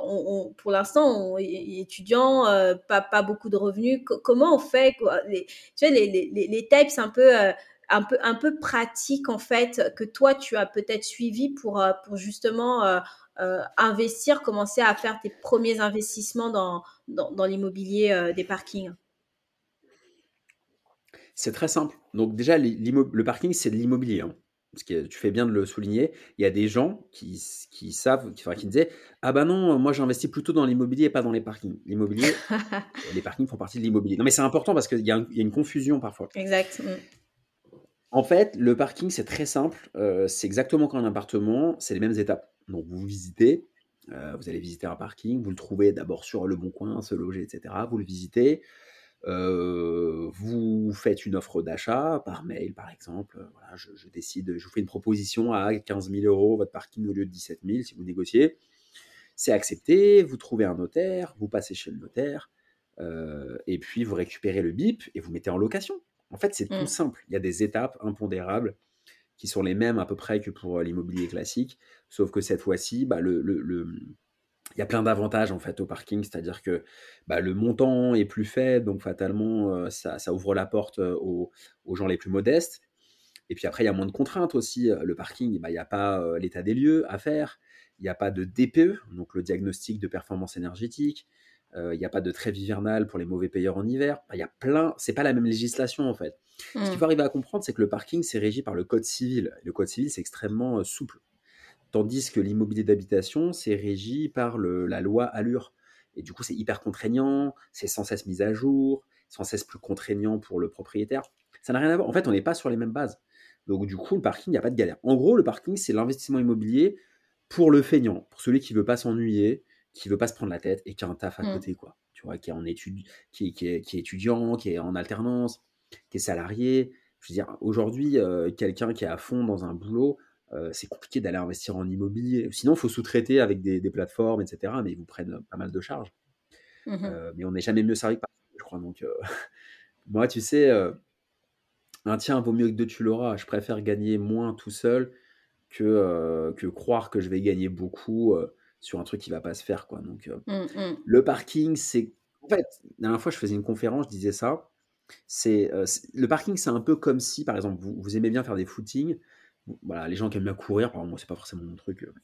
Speaker 1: pour l'instant, on est étudiant, euh, pas, beaucoup de revenus. comment on fait les, Tu vois, les, les, les un peu un peu, un peu pratique en fait que toi tu as peut-être suivi pour, euh, pour justement euh, euh, investir, commencer à faire tes premiers investissements dans, dans, l'immobilier des parkings?
Speaker 2: C'est très simple. Donc déjà, le parking, c'est de l'immobilier. Hein. Que tu fais bien de le souligner. Il y a des gens qui, qui savent, qui, enfin, qui disaient Ah ben non, moi j'investis plutôt dans l'immobilier et pas dans les parkings. L'immobilier, les parkings font partie de l'immobilier. Non mais c'est important parce qu'il y, y, a une confusion parfois.
Speaker 1: Exact. Mm.
Speaker 2: En fait, le parking, c'est très simple. Euh, c'est exactement comme un appartement, c'est les mêmes étapes. Donc, vous visitez, euh, vous allez visiter un parking, vous le trouvez d'abord sur le bon coin, se loger, etc. Vous le visitez, euh, vous faites une offre d'achat par mail, par exemple. Voilà, je, décide, je vous fais une proposition à 15 000 euros votre parking au lieu de 17 000 si vous négociez. C'est accepté, vous trouvez un notaire, vous passez chez le notaire, et puis vous récupérez le BIP et vous mettez en location. En fait, c'est tout mmh. simple. Il y a des étapes impondérables qui sont les mêmes à peu près que pour euh, l'immobilier classique, sauf que cette fois-ci, bah, le, il y a plein d'avantages en fait au parking, c'est-à-dire que bah, le montant est plus faible, donc fatalement euh, ça, ouvre la porte euh, aux, gens les plus modestes. Et puis après, il y a moins de contraintes aussi. Le parking, bah, il n'y a pas l'état des lieux à faire, il n'y a pas de DPE, donc le diagnostic de performance énergétique, il n'y a pas de trêve hivernale pour les mauvais payeurs en hiver. Il y a plein, c'est pas la même législation en fait. Ce qu'il mmh. faut arriver à comprendre, c'est que le parking, c'est régi par le code civil. Le code civil, c'est extrêmement souple. Tandis que l'immobilier d'habitation, c'est régi par la loi Allure. Et du coup, c'est hyper contraignant, c'est sans cesse mis à jour, sans cesse plus contraignant pour le propriétaire. Ça n'a rien à voir. En fait, on n'est pas sur les mêmes bases. Donc, du coup, le parking, il n'y a pas de galère. En gros, le parking, c'est l'investissement immobilier pour le feignant, pour celui qui veut pas s'ennuyer, qui veut pas se prendre la tête et qui a un taf à mmh. côté, quoi. Tu vois, qui est en étude, qui, est, étudiant, qui est en alternance, qui est salarié. Je veux dire, aujourd'hui, euh, quelqu'un qui est à fond dans un boulot, euh, c'est compliqué d'aller investir en immobilier. Sinon, il faut sous-traiter avec des, plateformes, etc. Mais ils vous prennent pas mal de charges. Mmh euh, mais on n'est jamais mieux servi que par je crois. Donc, euh, moi, tu sais, un tien vaut mieux que deux, tu l'auras. Je préfère gagner moins tout seul que, que croire que je vais gagner beaucoup sur un truc qui va pas se faire. Quoi. Donc, mmh le parking, c'est. En fait, la dernière fois, je faisais une conférence, je disais ça. C'est le parking, c'est un peu comme si, par exemple, vous, vous aimez bien faire des footings voilà, les gens qui aiment bien courir, par moi c'est pas forcément mon truc, euh,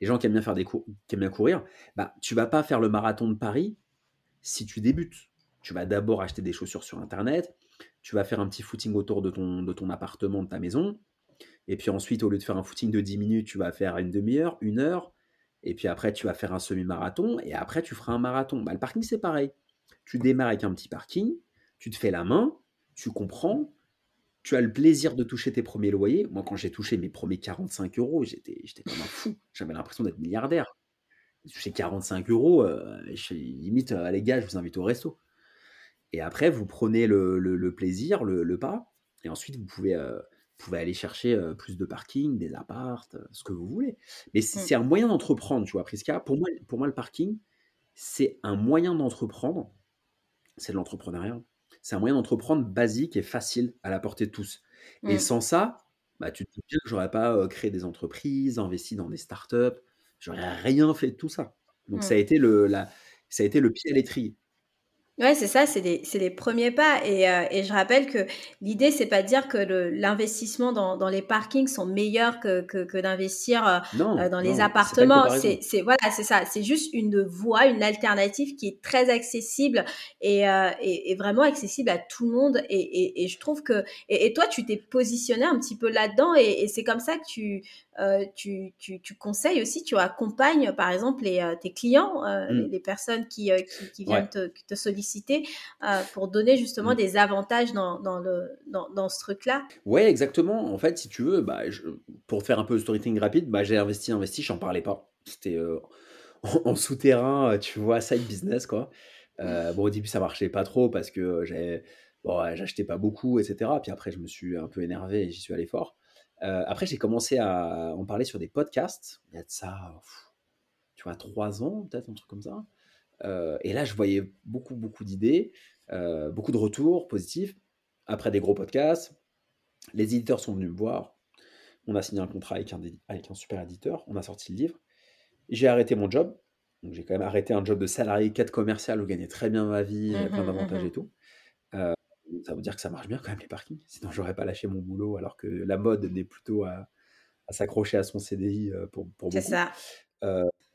Speaker 2: les gens qui aiment bien faire des qui aiment bien courir, bah tu vas pas faire le marathon de Paris si tu débutes. Tu vas d'abord acheter des chaussures sur internet, tu vas faire un petit footing autour de ton, de ton appartement, de ta maison, et puis ensuite au lieu de faire un footing de 10 minutes, tu vas faire une demi-heure, une heure, et puis après tu vas faire un semi-marathon, et après tu feras un marathon. Bah, le parking c'est pareil. Tu démarres avec un petit parking, tu te fais la main, tu comprends, tu as le plaisir de toucher tes premiers loyers. Moi, quand j'ai touché mes premiers 45 euros, j'étais, j'étais comme un fou. J'avais l'impression d'être milliardaire. J'ai touché 45 euros, euh, limite, euh, les gars, je vous invite au resto. Et après, vous prenez le, plaisir, le, pas, et ensuite, vous pouvez, euh, pouvez aller chercher plus de parking, des appartes, ce que vous voulez. Mais c'est, mmh. un moyen d'entreprendre, tu vois, Prisca. Pour moi, pour moi, le parking, c'est un moyen d'entreprendre. C'est de l'entrepreneuriat c'est un moyen d'entreprendre basique et facile à la portée de tous. Et mmh. sans ça, bah, tu te dis que j'aurais pas créé des entreprises, investi dans des startups, j'aurais rien fait de tout ça. Donc ça a mmh. été le, la, ça a été le pied à l'étrier.
Speaker 1: Ouais, c'est ça, c'est des, les premiers pas. Et, euh, et je rappelle que l'idée, c'est pas de dire que l'investissement dans, dans les parkings sont meilleurs que, que, que d'investir euh, euh, dans les appartements. C'est voilà, c'est ça. C'est juste une voie, une alternative qui est très accessible et, et, et, vraiment accessible à tout le monde. Et, et je trouve que et, toi, tu t'es positionné un petit peu là-dedans et, c'est comme ça que tu tu, tu, tu, conseilles aussi, tu accompagnes par exemple les, tes clients, mmh. les, personnes qui, qui, qui viennent te, te solliciter euh, pour donner justement mm. des avantages dans, dans le, dans, dans ce truc-là.
Speaker 2: Ouais, exactement. En fait, si tu veux, bah, pour faire un peu de storytelling rapide, bah, j'ai investi, investi, j'en parlais pas. C'était euh, en, souterrain, euh, tu vois, side business, quoi. bon, au début, ça marchait pas trop parce que bon, j'achetais pas beaucoup, etc. Puis après, je me suis un peu énervé et j'y suis allé fort. Après, j'ai commencé à en parler sur des podcasts. Il y a de ça, tu vois, trois ans, peut-être, un truc comme ça. Euh, et là, je voyais beaucoup, beaucoup d'idées, euh, beaucoup de retours positifs. Après des gros podcasts, les éditeurs sont venus me voir. On a signé un contrat avec un, avec un super éditeur. On a sorti le livre. J'ai arrêté mon job. Donc, j'ai quand même arrêté un job de salarié, quête commerciale où gagnais très bien ma vie, mmh plein d'avantages mmh et tout. Euh, ça veut dire que ça marche bien quand même les parkings. Sinon, j'aurais pas lâché mon boulot alors que la mode n'est plutôt à, s'accrocher à son CDI pour, pour. C'est ça.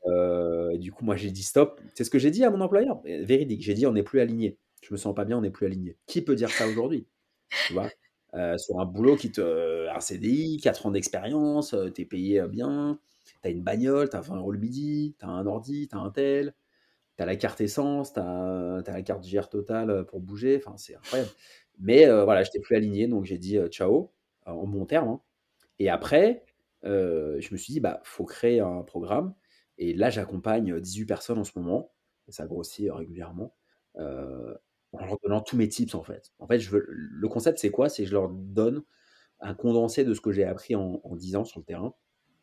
Speaker 2: Euh, et du coup, moi, j'ai dit stop. C'est ce que j'ai dit à mon employeur. Véridique. J'ai dit on n'est plus aligné. Je me sens pas bien, on n'est plus aligné. Qui peut dire ça aujourd'hui Tu vois? Euh, Sur un boulot qui te. Un CDI, 4 ans d'expérience, euh, tu es payé bien, tu as une bagnole, tu as 20 euros le midi, tu as un ordi, tu as un tel, tu as la carte essence, tu as, la carte GR Total pour bouger. Enfin, c'est incroyable. Mais voilà, je n'étais plus aligné, donc j'ai dit ciao, en bon terme. Hein. Et après, je me suis dit, bah, faut créer un programme et là, j'accompagne 18 personnes en ce moment, et ça grossit régulièrement, euh, en leur donnant tous mes tips en fait. En fait, je veux, le concept, c'est quoi? C'est que je leur donne un condensé de ce que j'ai appris en, en 10 ans sur le terrain,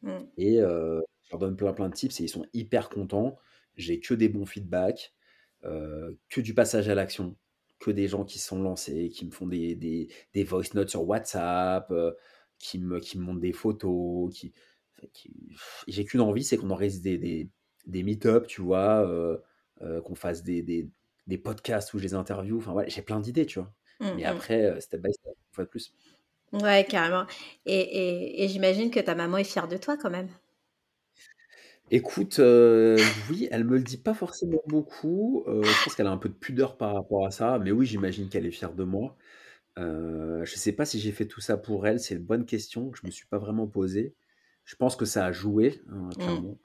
Speaker 2: mmh. et euh, je leur donne plein plein de tips, et ils sont hyper contents. J'ai que des bons feedbacks, euh, que du passage à l'action, que des gens qui sont lancés, qui me font des, des, des voice notes sur WhatsApp, qui, me, qui me montrent des photos, qui, j'ai qu'une envie, c'est qu'on organise des, des, des meet-up, tu vois, euh, euh, qu'on fasse des, des, des, podcasts où je les interview. Enfin, ouais, j'ai plein d'idées, tu vois. Mmh, Mais mmh. après, euh, step by step, une fois de plus.
Speaker 1: Ouais, carrément. Et, et, et j'imagine que ta maman est fière de toi quand même.
Speaker 2: Écoute, heu, oui, elle me le dit pas forcément beaucoup, heu, je pense qu'elle a un peu de pudeur par rapport à ça, mais oui, j'imagine qu'elle est fière de moi. Heu, je sais pas si j'ai fait tout ça pour elle, c'est une bonne question que je me suis pas vraiment posée. Je pense que ça a joué, hein,
Speaker 1: Mmh.
Speaker 2: clairement.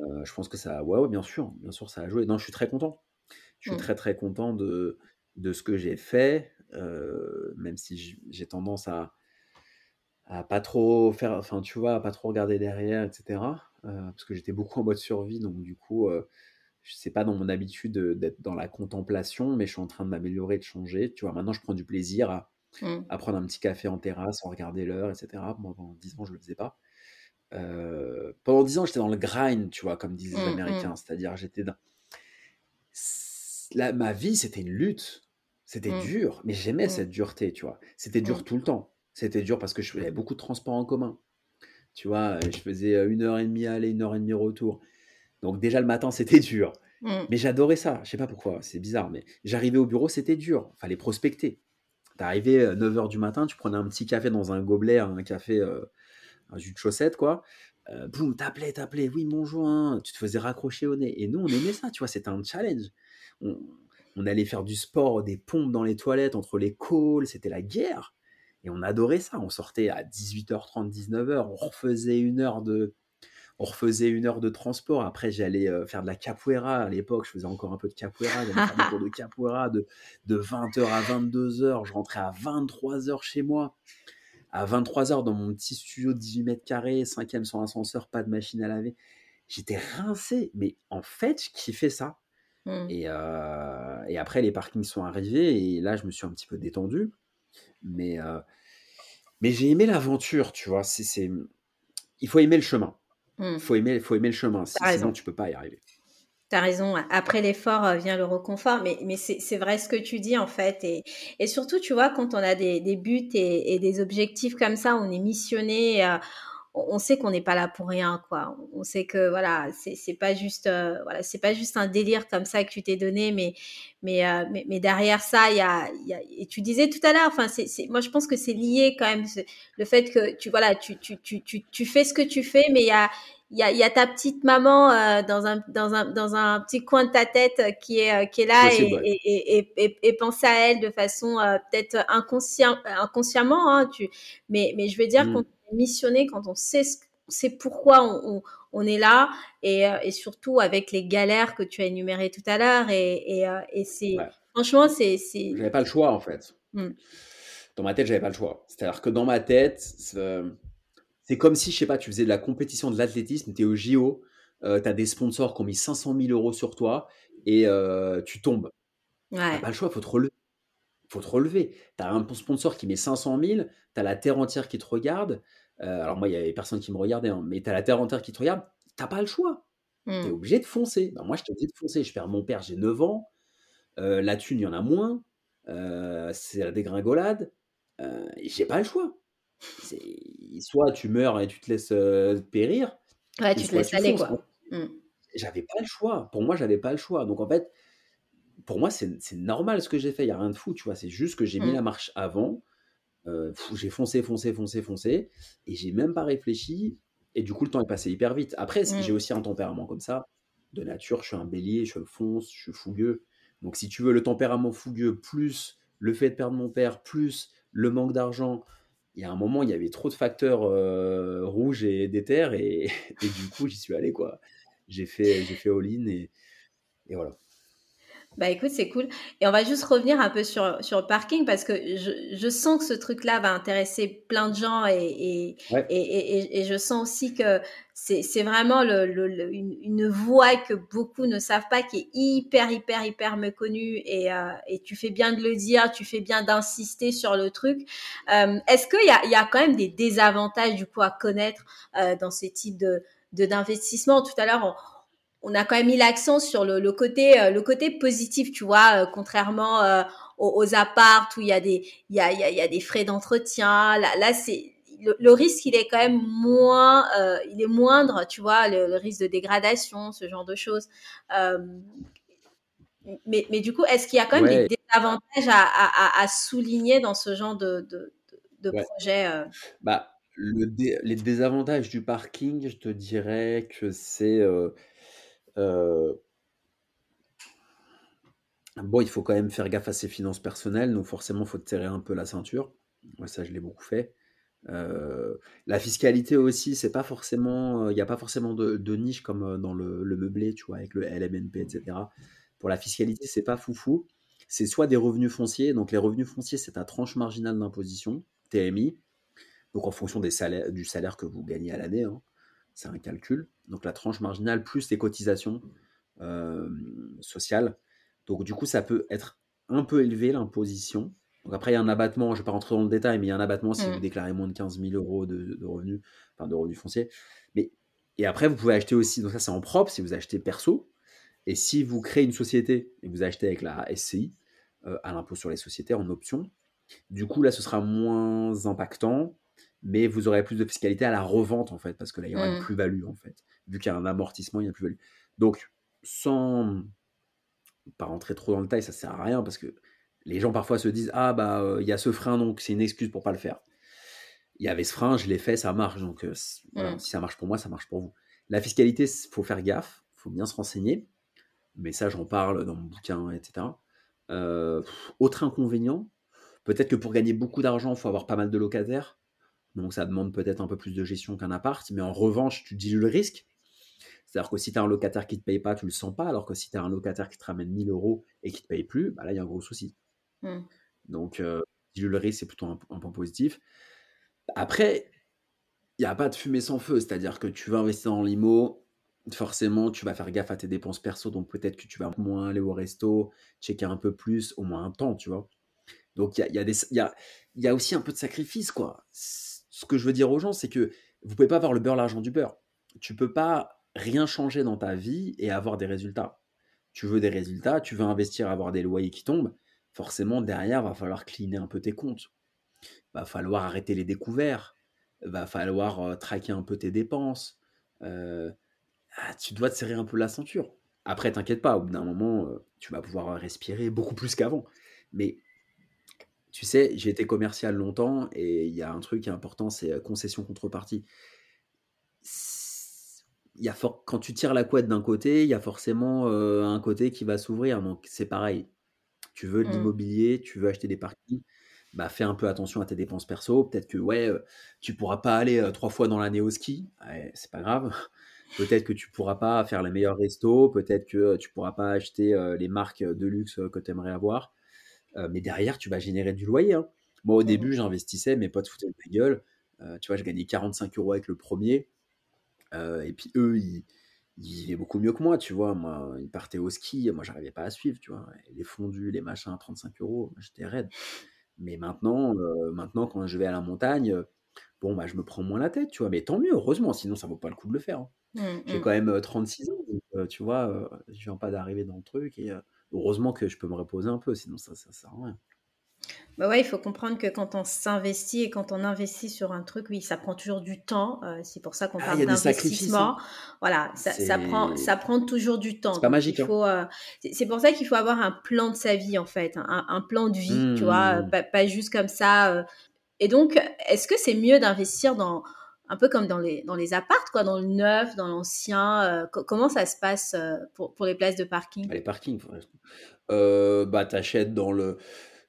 Speaker 2: Heu, je pense que ça ouais, ouais, bien sûr, bien sûr, ça a joué. Non, je suis très content. Je suis
Speaker 1: Mmh.
Speaker 2: très, très content de de ce que j'ai fait, même si j j'ai tendance à à pas trop faire enfin, tu vois, à pas trop regarder derrière et cetera, heu, parce que j'étais beaucoup en mode survie donc du coup, je c'est pas dans mon habitude, d'être dans la contemplation, mais je suis en train de m'améliorer, de changer, tu vois? Maintenant, je prends du plaisir à
Speaker 1: Mmh.
Speaker 2: à prendre un petit café en terrasse, sans regarder l'heure et cetera. Moi, pendant 10 ans, je le faisais pas. Heu, pendant 10 ans, j'étais dans le grind, tu vois? Comme disent les
Speaker 1: Mmh mh.
Speaker 2: Américains, c'est-à-dire j'étais dans la ma vie, c'était une lutte. C'était
Speaker 1: Mmh.
Speaker 2: dur, mais j'aimais
Speaker 1: Mmh.
Speaker 2: cette dureté, tu vois? C'était dur
Speaker 1: Mmh.
Speaker 2: tout le temps. C'était dur parce que je faisais beaucoup de transports en commun. Tu vois? Heu, je faisais, heu, 1 heure et demie aller, 1 heure et demie retour. Donc déjà le matin, c'était dur.
Speaker 1: Mmh.
Speaker 2: Mais j'adorais ça, je sais pas pourquoi, c'est bizarre, mais j'arrivais au bureau, c'était dur, fallait prospecter. Tu arrivais, heu, 9:00 du matin, tu prenais un petit café dans un gobelet, un café, un jus de chaussette quoi, boum, tu appelais, tu appelais: «Oui, mon joint», tu te faisais raccrocher au nez et nous, on aimait ça, tu vois? C'était un challenge. On on allait faire du sport, des pompes dans les toilettes entre les calls, c'était la guerre et on adorait ça. On sortait à 18:30-19:00, on refaisait 1 heure de on refaisait 1 heure de transport. Après, j'allais, heu, faire de la capoeira. À l'époque, je faisais encore un peu de capoeira. J'allais faire des cours de capoeira de de 20:00 à 22:00. Je rentrais à 23:00 chez moi. À 23:00 dans mon petit studio de 18 mètres carrés, 5e sans ascenseur, pas de machine à laver. J'étais rincé, mais en fait, je kiffais ça
Speaker 1: Mmh.
Speaker 2: et heu et après les parkings sont arrivés et là, je me suis un petit peu détendu, mais heu, mais j'ai aimé l'aventure, tu vois? C'est c'est, il faut aimer le chemin.
Speaker 1: Mmh.
Speaker 2: Faut aimer faut aimer le chemin, sinon tu peux pas y arriver.
Speaker 1: Tu as raison, après l'effort, heu, vient le réconfort, mais mais c'est c'est vrai ce que tu dis, en fait et et surtout, tu vois, quand on a des des buts et et des objectifs comme ça, on est missionné, heu, on sait qu'on n'est pas là pour rien, quoi. On sait que, voilà, c'est pas juste, heu, voilà, c'est pas juste un délire comme ça que tu t'es donné, mais mais heu, mais mais derrière ça, il y a il y a et tu disais tout à l'heure, enfin, c'est moi, je pense que c'est lié quand même, le fait que tu voilà, tu tu tu tu tu fais ce que tu fais, mais il y a il y a, y a ta petite maman euh, dans, un, dans, un, dans un petit coin de ta tête qui est, euh, qui est là et, et, et, et, et penser à elle de façon euh, peut-être inconscient, inconsciemment. Hein, tu, mais, mais je veux dire qu'on
Speaker 2: Mmh.
Speaker 1: Est missionné, quand on sait, ce, sait pourquoi on, on, on est là et, et, surtout avec les galères que tu as énumérées tout à l'heure. Et, et, et c'est
Speaker 2: Ouais.
Speaker 1: franchement, c'est.
Speaker 2: J'avais pas le choix, en fait.
Speaker 1: Mmh.
Speaker 2: Dans ma tête, j'avais pas le choix. C'est-à-dire que dans ma tête, c'est comme si, je sais pas, tu faisais de la compétition de l'athlétisme, tu es au JO, euh, tu as des sponsors qui ont mis 500 000 euros sur toi et euh, tu tombes.
Speaker 1: Ouais.
Speaker 2: T'as pas le choix, faut te relever. Faut te relever. Tu as un sponsor qui met 500 000, tu as la terre entière qui te regarde. Euh, alors moi, il y avait personne qui me regardait, hein, mais tu as la terre entière qui te regarde. T'as pas le choix.
Speaker 1: Mmh.
Speaker 2: Tu es obligé de foncer. Ben, moi, je te dis de foncer. Je perds mon père, j'ai 9 ans. Euh, la thune, il y en a moins. Euh, c'est la dégringolade. J'ai pas le choix. Soit tu meurs et tu te laisses périr,
Speaker 1: ouais, tu te laisses
Speaker 2: tu
Speaker 1: aller,
Speaker 2: fonces.
Speaker 1: quoi. Mmh.
Speaker 2: J'avais pas le choix. Pour moi, j'avais pas le choix. Donc en fait, pour moi, c'est normal ce que j'ai fait. Il y a rien de fou, tu vois. C'est juste que j'ai mmh. mis la marche avant. Euh, j'ai foncé, foncé, foncé, foncé, et j'ai même pas réfléchi. Et du coup, le temps est passé hyper vite. Après, mmh. j'ai aussi un tempérament comme ça. De nature, je suis un bélier, je fonce, je suis fougueux. Donc, si tu veux, le tempérament fougueux, plus le fait de perdre mon père, plus le manque d'argent, il y a un moment, il y avait trop de facteurs euh, rouges et d'éther, et, et, du coup, j'y suis allé, quoi. J'ai fait, fait all-in, et, et voilà.
Speaker 1: Bah écoute, c'est cool. Et on va juste revenir un peu sur, sur le parking parce que je, je sens que ce truc-là va intéresser plein de gens et, et,
Speaker 2: ouais.
Speaker 1: et, et, et, je sens aussi que c'est vraiment le, le, le, une, une voie que beaucoup ne savent pas, qui est hyper, hyper, hyper méconnue et, euh, et tu fais bien de le dire, tu fais bien d'insister sur le truc. Euh, Est-ce qu'il y a, il y a quand même des désavantages du coup à connaître euh, dans ces types de d'investissement Tout à l'heure, on on a quand même mis l'accent sur le, le, côté euh, le côté positif tu vois euh, contrairement euh, aux, aux apparts où il y a des il y a, il y a, il y a des frais d'entretien là là c'est le, le, risque il est quand même moins il est moindre tu vois le, le, risque de dégradation ce genre de choses mais, mais du coup est-ce qu'il y a quand même
Speaker 2: ouais.
Speaker 1: des désavantages à, à, à, souligner dans ce genre de, de, de
Speaker 2: ouais.
Speaker 1: projet
Speaker 2: bah Le dé les désavantages du parking, je te dirais que c'est, bon, il faut quand même faire gaffe à ses finances personnelles, donc forcément, il faut te serrer un peu la ceinture. Moi, ça, je l'ai beaucoup fait. Heu, la fiscalité aussi, c'est pas forcément, il y a pas forcément de niche comme, dans le meublé, tu vois? Avec le LMNP et cetera. Pour la fiscalité, c'est pas foufou. C'est soit des revenus fonciers, donc les revenus fonciers, c'est ta tranche marginale d'imposition, TMI, donc en fonction du salaire que vous gagnez à l'année, hein. C'est un calcul. Donc la tranche marginale plus les cotisations, hem, sociales. Donc du coup, ça peut être un peu élevé l'imposition. Donc après, il y a un abattement, je ne vais pas rentrer dans le détail, mais il y a un abattement si vous
Speaker 1: Mmh.
Speaker 2: déclarez moins de 15 000 euros de, de revenus, enfin de revenus fonciers. Mais, et après, vous pouvez acheter aussi, donc ça c'est en propre, si vous achetez perso. Et si vous créez une société et vous achetez avec la SCI, euh, à l'impôt sur les sociétés en option, du coup là ce sera moins impactant, mais vous aurez plus de fiscalité à la revente en fait, parce que là il y aura une
Speaker 1: Mmh.
Speaker 2: plus-value en fait. Vu qu'il y a un amortissement, il y a plus-value. Donc, sans pas rentrer trop dans le détail, ça sert à rien parce que les gens parfois se disent ah bah euh, il y a ce frein donc c'est une excuse pour pas le faire. Il y avait ce frein, je l'ai fait, ça marche donc euh, voilà,
Speaker 1: Mmh.
Speaker 2: si ça marche pour moi, ça marche pour vous. La fiscalité, il faut faire gaffe, faut bien se renseigner, mais ça j'en parle dans mon bouquin, etc. Euh, autre inconvénient, peut-être que pour gagner beaucoup d'argent, il faut avoir pas mal de locataires, donc ça demande peut-être un peu plus de gestion qu'un appart, mais en revanche, tu dilues le risque. C'est-à-dire que si tu as un locataire qui ne te paye pas, tu ne le sens pas, alors que si tu as un locataire qui te ramène 1000 euros et qui ne te paye plus, bah là, il y a un gros souci.
Speaker 1: Mmh.
Speaker 2: Donc, euh, le risque, c'est plutôt un, un point positif. Après, il n'y a pas de fumée sans feu, c'est-à-dire que tu vas investir dans l'IMO, forcément, tu vas faire gaffe à tes dépenses perso, donc peut-être que tu vas moins aller au resto, checker un peu plus, au moins un temps, tu vois. Donc, il y a, y, a y, a, il y a aussi un peu de sacrifice, quoi. Ce que je veux dire aux gens, c'est que vous pouvez pas avoir le beurre, l'argent du beurre. Tu peux pas rien changer dans ta vie et avoir des résultats. Tu veux des résultats, tu veux investir, avoir des loyers qui tombent. Forcément, derrière, va falloir cleaner un peu tes comptes. Va falloir arrêter les découverts. Va falloir euh, traquer un peu tes dépenses. Euh, ah, tu dois te serrer un peu la ceinture. Après, t'inquiète pas, au bout d'un moment, euh, tu vas pouvoir respirer beaucoup plus qu'avant. Mais tu sais, j'ai été commercial longtemps et il y a un truc important, c'est concession contrepartie. Il y a for- Quand tu tires la couette d'un côté, il y a forcément euh, un côté qui va s'ouvrir. Donc c'est pareil. Tu veux de
Speaker 1: Mmh.
Speaker 2: l'immobilier, tu veux acheter des parkings, bah fais un peu attention à tes dépenses perso. Peut-être que ouais, euh, tu pourras pas aller euh, trois fois dans l'année au ski, Ouais, c'est pas grave. Peut-être que tu pourras pas faire les meilleurs restos, peut-être que tu pourras pas acheter euh, les marques de luxe que tu aimerais avoir. Mais derrière, tu vas générer du loyer. hein. Moi, au
Speaker 1: Mmh.
Speaker 2: début, j'investissais, mes potes foutaient de ma gueule. Tu vois, je gagnais 45 euros avec le premier. Euh, et puis eux, ils, ils vivaient beaucoup mieux que moi, tu vois. Moi, ils partaient au ski, moi, j'arrivais pas à suivre, tu vois. Les fondus, les machins à 35 euros, j'étais raide. Mais maintenant, euh, maintenant, quand je vais à la montagne, euh, bon, bah, je me prends moins la tête, tu vois. Mais tant mieux, heureusement, sinon ça vaut pas le coup de le faire. hein.
Speaker 1: Mmh,
Speaker 2: J'ai
Speaker 1: mmh.
Speaker 2: quand même euh, 36 ans, donc, tu vois, je viens pas d'arriver dans le truc. Et heureusement que je peux me reposer un peu, sinon ça, ça sert à rien.
Speaker 1: Bah ouais, il faut comprendre que quand on s'investit et quand on investit sur un truc, oui, ça prend toujours du temps. Euh, c'est pour ça qu'on
Speaker 2: Ah,
Speaker 1: parle
Speaker 2: sacrifices, hein.
Speaker 1: d'investissement. Voilà, ça, ça prend, ça prend toujours du temps.
Speaker 2: c'est pas magique, hein.
Speaker 1: euh, c'est pour ça qu'il faut avoir un plan de sa vie, en fait, un, un plan de vie, tu vois,
Speaker 2: Mmh.
Speaker 1: pas, pas juste comme ça. euh. Et donc, est-ce que c'est mieux d'investir dans, un peu comme dans les, dans les appartes, quoi, dans le neuf, dans l'ancien co- Comment ça se passe pour, pour les places de parking?
Speaker 2: Bah, les parkings, bah, t'achètes dans le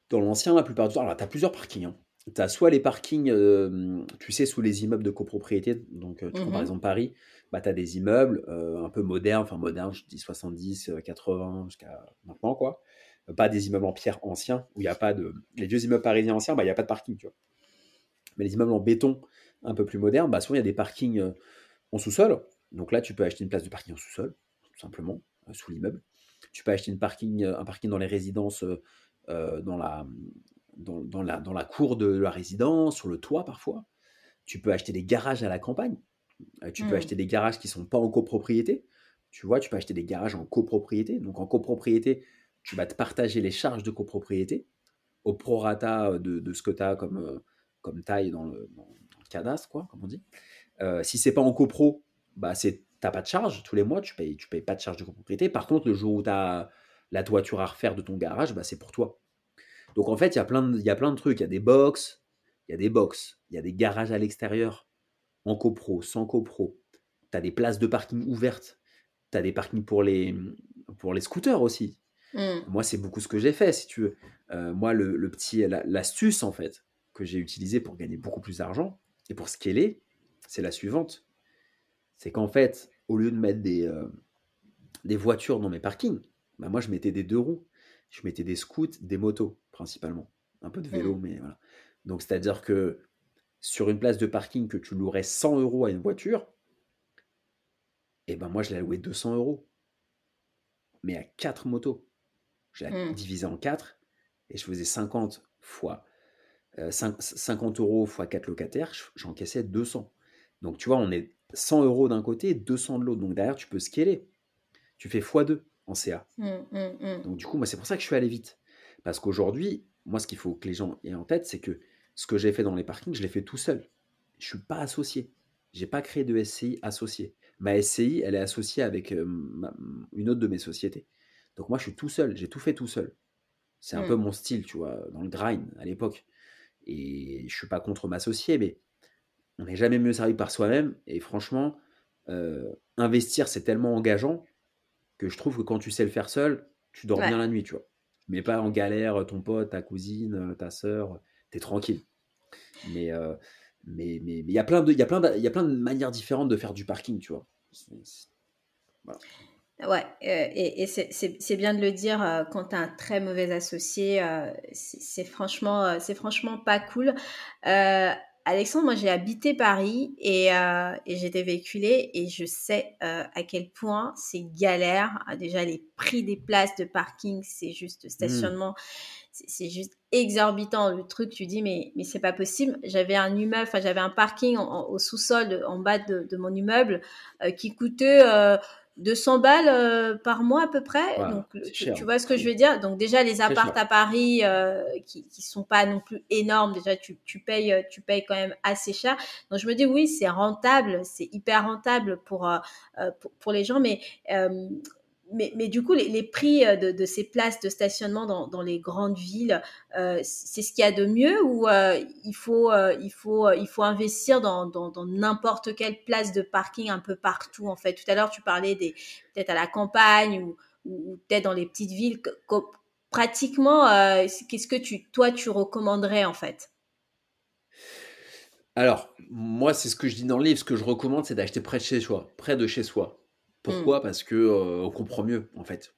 Speaker 2: dans l'ancien la plupart du temps. Alors, t'as plusieurs parkings. hein. T'as soit les parkings, euh, tu sais, sous les immeubles de copropriété. Donc, euh, tu prends par
Speaker 1: Mhm.
Speaker 2: exemple Paris, bah, t'as des immeubles euh, un peu modernes, enfin modernes, je dis 70, euh, 80 jusqu'à maintenant, quoi. Pas des immeubles en pierre anciens où il n'y a pas de. Les vieux immeubles parisiens anciens, bah, il n'y a pas de parking, tu vois. Mais les immeubles en béton un peu plus modernes, bah, souvent il y a des parkings euh, en sous-sol. Donc là, tu peux acheter une place de parking en sous-sol, tout simplement, sous l'immeuble. Tu peux acheter une parking, un parking dans les résidences, dans, la, dans, dans la, dans la cour de la résidence, sur le toit parfois. Tu peux acheter des garages à la campagne. Euh, tu peux
Speaker 1: Mm.
Speaker 2: acheter des garages qui ne sont pas en copropriété. Tu vois, tu peux acheter des garages en copropriété. Donc en copropriété, tu vas te partager les charges de copropriété au prorata de, de ce que tu as comme, euh, comme taille dans le, dans le cadastre, quoi, comme on dit. Euh, si c'est pas en copro, bah c'est t'as pas de charge tous les mois, tu payes, tu payes pas de charge de copropriété. Par contre, le jour où tu as la toiture à refaire de ton garage, bah c'est pour toi. Donc en fait, il y a plein de, il y a plein de trucs. Il y a des box, il y a des box, il y a des garages à l'extérieur, en copro, sans copro. Tu as des places de parking ouvertes. Tu as des parkings pour les, pour les scooters aussi.
Speaker 1: Mmh.
Speaker 2: Moi, c'est beaucoup ce que j'ai fait, si tu veux. Euh, moi, le, le petit, la- l'astuce, en fait, que j'ai utilisée pour gagner beaucoup plus d'argent et pour scaler, c'est la suivante. C'est qu'en fait, au lieu de mettre des, euh, des voitures dans mes parkings, bah, moi, je mettais des deux roues. Je mettais des scouts, des motos, principalement. Un peu de vélo,
Speaker 1: Mmh.
Speaker 2: mais voilà. Donc, c'est-à-dire que sur une place de parking que tu louerais 100 euros à une voiture, et ben moi, je l'ai loué 200 euros. Mais à quatre motos. Je l'ai
Speaker 1: Mmh.
Speaker 2: divisé en quatre et je faisais 50 fois euh, cin- 50 euros fois 4 locataires, je- j'encaissais 200. Donc tu vois, on est 100 euros d'un côté, 200 de l'autre. Donc derrière, tu peux scaler. Tu fais x2 en CA.
Speaker 1: Mmh, mmh, mmh.
Speaker 2: Donc du coup, moi, c'est pour ça que je suis allé vite. Parce qu'aujourd'hui, moi, ce qu'il faut que les gens aient en tête, c'est que ce que j'ai fait dans les parkings, je l'ai fait tout seul. Je suis pas associé. J'ai pas créé de SCI associé. Ma SCI, elle est associée avec euh, ma- une autre de mes sociétés. Donc moi, je suis tout seul. J'ai tout fait tout seul. C'est un peu mon style, tu vois, dans le grind à l'époque. Et je suis pas contre m'associer, mais on n'est jamais mieux servi par soi-même. Et franchement, euh, investir, c'est tellement engageant que je trouve que quand tu sais le faire seul, tu dors
Speaker 1: Ouais.
Speaker 2: bien la nuit, tu vois. Mais pas en galère, ton pote, ta cousine, ta sœur, t'es tranquille. Mais euh, mais mais il y a plein de il y a plein de, il y a plein de manières différentes de faire du parking, tu vois.
Speaker 1: Ouais, euh, et, et c'est- bien de le dire euh, quand tu as un très mauvais associé, euh, c'est franchement, euh, c'est franchement pas cool. Alexandre, moi j'ai habité Paris et, euh, et j'étais véhiculée et je sais euh, à quel point c'est galère. Ah, Déjà les prix des places de parking, c'est juste de stationnement, c'est c'est juste exorbitant. Le truc, tu dis mais mais c'est pas possible. J'avais un immeuble, enfin j'avais un parking en- en- au sous-sol, en bas de, de mon immeuble, euh, qui coûtait 200 balles euh, par mois à peu près.
Speaker 2: Voilà,
Speaker 1: Donc, tu, vois ce que
Speaker 2: c'est
Speaker 1: je veux dire? Donc, déjà, les
Speaker 2: cher.
Speaker 1: à Paris euh, qui, qui sont pas non plus énormes, déjà, tu, tu, payes, euh, tu payes quand même assez cher. Donc, je me dis, oui, c'est rentable, c'est hyper rentable pour, euh, euh, pour, pour les gens, mais. Mais, mais du coup, les, prix euh, de, de ces places de stationnement dans, dans les grandes villes, euh, c'est ce qu'il y a de mieux ou euh, il, faut, il, faut, il faut investir dans dans- n'importe quelle place de parking un peu partout en fait? Tout à l'heure, tu parlais des peut-être à la campagne ou, ou, ou peut-être dans les petites villes. Que- que- pratiquement, qu'est-ce que tu, toi, tu recommanderais en fait?
Speaker 2: Alors, moi, c'est ce que je dis dans le livre, ce que je recommande, c'est d'acheter près de chez soi, près de chez soi. Pourquoi Parce que euh, on comprend mieux, en fait.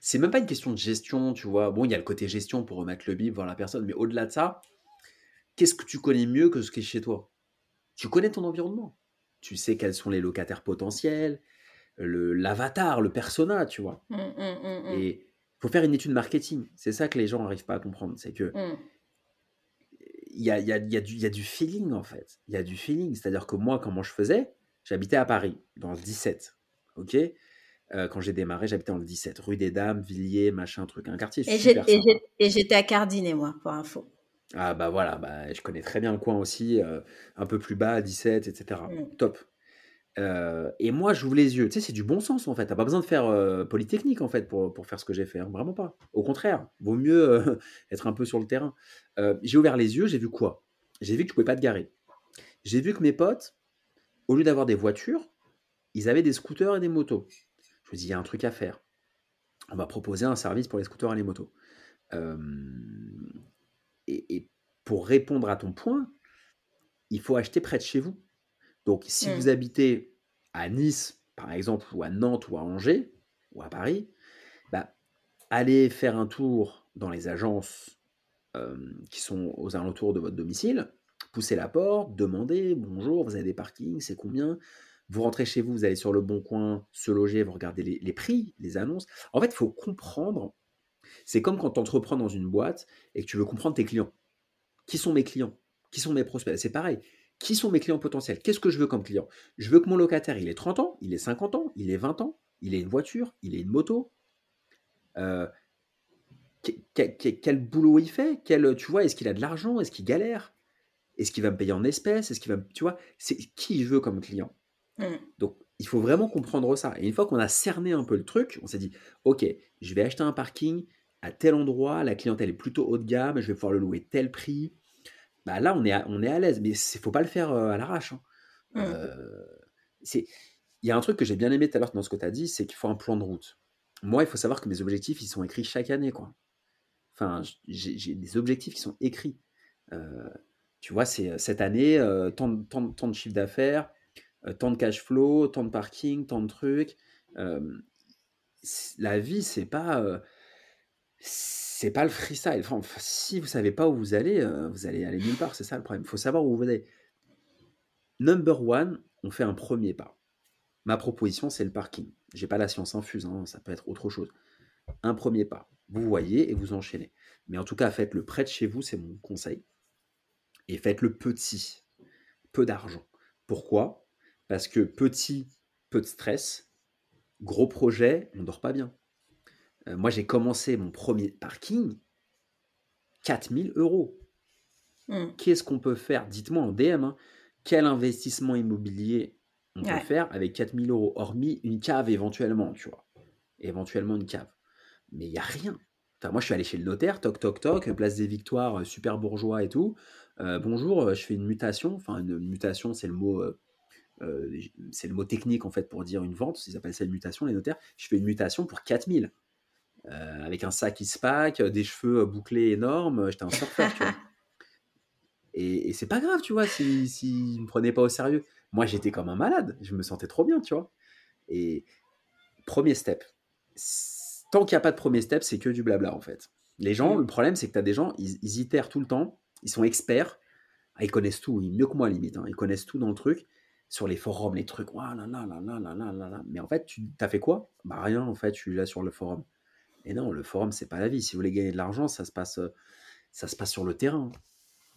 Speaker 2: C'est même pas une question de gestion, tu vois. Bon, il y a le côté gestion pour remettre le bip, voir la personne, mais au-delà de ça, qu'est-ce que tu connais mieux que ce qui est chez toi? Tu connais ton environnement. Tu sais quels sont les locataires potentiels, le- l'avatar, le persona, tu vois.
Speaker 1: Hum, hum,
Speaker 2: Et il faut faire une étude marketing. C'est ça que les gens n'arrivent pas à comprendre. C'est que il y a, y a du feeling, en fait. Il y a du feeling. C'est-à-dire que moi, comment je faisais J'habitais à Paris, dans le 17. OK? Euh, Quand j'ai démarré, j'habitais dans le 17. Rue des Dames, Villiers, machin, truc. Un quartier
Speaker 1: Et
Speaker 2: super
Speaker 1: j'étais à Cardinet, moi, pour info.
Speaker 2: Ah bah voilà, bah, je connais très bien le coin aussi. euh, un peu plus bas, 17, etc.
Speaker 1: Mm.
Speaker 2: Top. Euh, et moi, j'ouvre les yeux. Tu sais, c'est du bon sens, en fait. T'as pas besoin de faire Polytechnique, en fait, pour, pour faire ce que j'ai fait. hein. Vraiment pas. Au contraire, vaut mieux être un peu sur le terrain. J'ai ouvert les yeux, j'ai vu quoi? J'ai vu que tu pouvais pas te garer. J'ai vu que mes potes, au lieu d'avoir des voitures, ils avaient des scooters et des motos. Je me dis, il y a un truc à faire. On va proposer un service pour les scooters et les motos. Euh, et, et pour répondre à ton point, il faut acheter près de chez vous. Donc, si
Speaker 1: Mm.
Speaker 2: vous habitez à Nice, par exemple, ou à Nantes, ou à Angers, ou à Paris, bah, allez faire un tour dans les agences euh, qui sont aux alentours de votre domicile, poussez la porte, demandez bonjour, vous avez des parkings, c'est combien? Vous rentrez chez vous, vous allez sur le bon coin, se loger, vous regardez les, prix, les annonces. En fait, il faut comprendre. C'est comme quand tu entreprends dans une boîte et que tu veux comprendre tes clients. Qui sont mes clients? Qui sont mes prospects? C'est pareil. Qui sont mes clients potentiels? Qu'est-ce que je veux comme client? Je veux que mon locataire, il ait 30 ans, il ait 50 ans, il ait 20 ans, il ait une voiture, il ait une moto. Euh, que- que- que- quel boulot il fait? Quel, Tu vois, est-ce qu'il a de l'argent? Est-ce qu'il galère? Est-ce qu'il va me payer en espèces? Est-ce qu'il va, tu c'est qui je veux comme client?
Speaker 1: Mm.
Speaker 2: Donc, il faut vraiment comprendre ça. Et une fois qu'on a cerné un peu le truc, on s'est dit, ok, je vais acheter un parking à tel endroit, la clientèle est plutôt haut de gamme, je vais pouvoir le louer tel prix. bah là, on est à, on est à l'aise. Mais il faut pas le faire à l'arrache. Hein.
Speaker 1: Mmh.
Speaker 2: c'est il y a un truc que j'ai bien aimé tout à l'heure dans ce que tu as dit, c'est qu'il faut un plan de route. Moi, il faut savoir que mes objectifs, ils sont écrits chaque année, quoi. Enfin, j'ai des objectifs qui sont écrits. tu vois, c'est cette année, tant, tant, tant, de chiffre d'affaires, tant de cash flow, tant de parking, tant de trucs. la vie, c'est pas c'est pas le freestyle. Enfin, si vous savez pas où vous allez, vous allez aller nulle part. C'est ça le problème. Il faut savoir où vous allez. Number one, on fait un premier pas. Ma proposition, c'est le parking. J'ai pas la science infuse, hein, ça peut être autre chose. Un premier pas. Vous voyez et vous enchaînez. Mais en tout cas, faites-le près de chez vous, c'est mon conseil. Et faites-le petit. Peu d'argent. Pourquoi? Parce que petit, peu de stress. Gros projet, on dort pas bien. Euh, moi, j'ai commencé mon premier parking, 4000 euros. Hmm. Qu'est-ce qu'on peut faire? Dites-moi en DM, hein. quel investissement immobilier on peut faire avec 4000 euros, hormis une cave éventuellement, tu vois. Éventuellement une cave. Mais il n'y a rien. Enfin, moi, je suis allé chez le notaire, toc, toc, toc, place des victoires, euh, super bourgeois et tout. Euh, bonjour, je fais une mutation. Enfin, une mutation, c'est le mot. C'est le mot technique en fait pour dire une vente, ils appellent ça une mutation, les notaires. Je fais une mutation pour 4000. Euh, avec un sac qui se pack, des cheveux bouclés énormes. J'étais un surfeur, tu vois. Et, c'est pas grave, tu vois, s'ils si, si me prenaient pas au sérieux. Moi, j'étais comme un malade. Je me sentais trop bien, tu vois. Et premier step. Tant qu'il n'y a pas de premier step, c'est que du blabla, en fait. Les gens, mmh. le problème, c'est que tu as des gens, ils, ils, itèrent tout le temps. Ils sont experts. Ah, ils connaissent tout, mieux que moi, limite. Hein. Ils connaissent tout dans le truc. Sur les forums, les trucs. Mais en fait, tu as fait quoi? Bah rien, en fait, je suis là sur le forum. Et non, le forum, c'est pas la vie. Si vous voulez gagner de l'argent, ça se passe, ça se passe sur le terrain.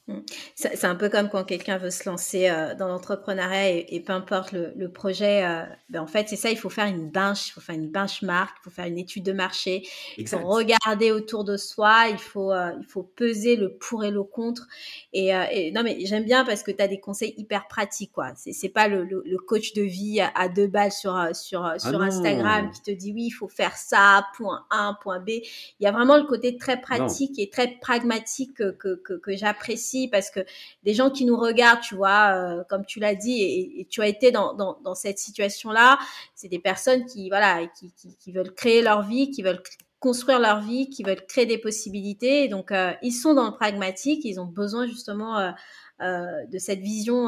Speaker 1: Mmh. C'est un peu comme quand quelqu'un veut se lancer euh, dans l'entrepreneuriat et, peu importe le, projet, euh, ben en fait, c'est ça, il faut faire une bench, il faut faire une benchmark, il faut faire une étude de marché, il faut regarder autour de soi, il faut, euh, il faut peser le pour et le contre. Et, non, mais j'aime bien parce que tu as des conseils hyper pratiques, quoi. C'est pas le, le, coach de vie à, deux balles sur, sur, ah sur Instagram qui te dit oui, il faut faire ça, point A, point B. Il y a vraiment le côté très pratique et très pragmatique que, que, que j'apprécie parce que des gens qui nous regardent, tu vois, euh, comme tu l'as dit, et, tu as été dans, dans, cette situation-là, c'est des personnes qui, voilà, qui, qui, veulent créer leur vie, qui veulent construire leur vie, qui veulent créer des possibilités. donc, euh, ils sont dans le pragmatique, ils ont besoin justement euh, de cette vision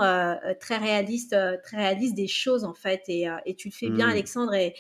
Speaker 1: très réaliste, très réaliste des choses en fait. Et, et tu le fais bien, mmh. Alexandre. Et,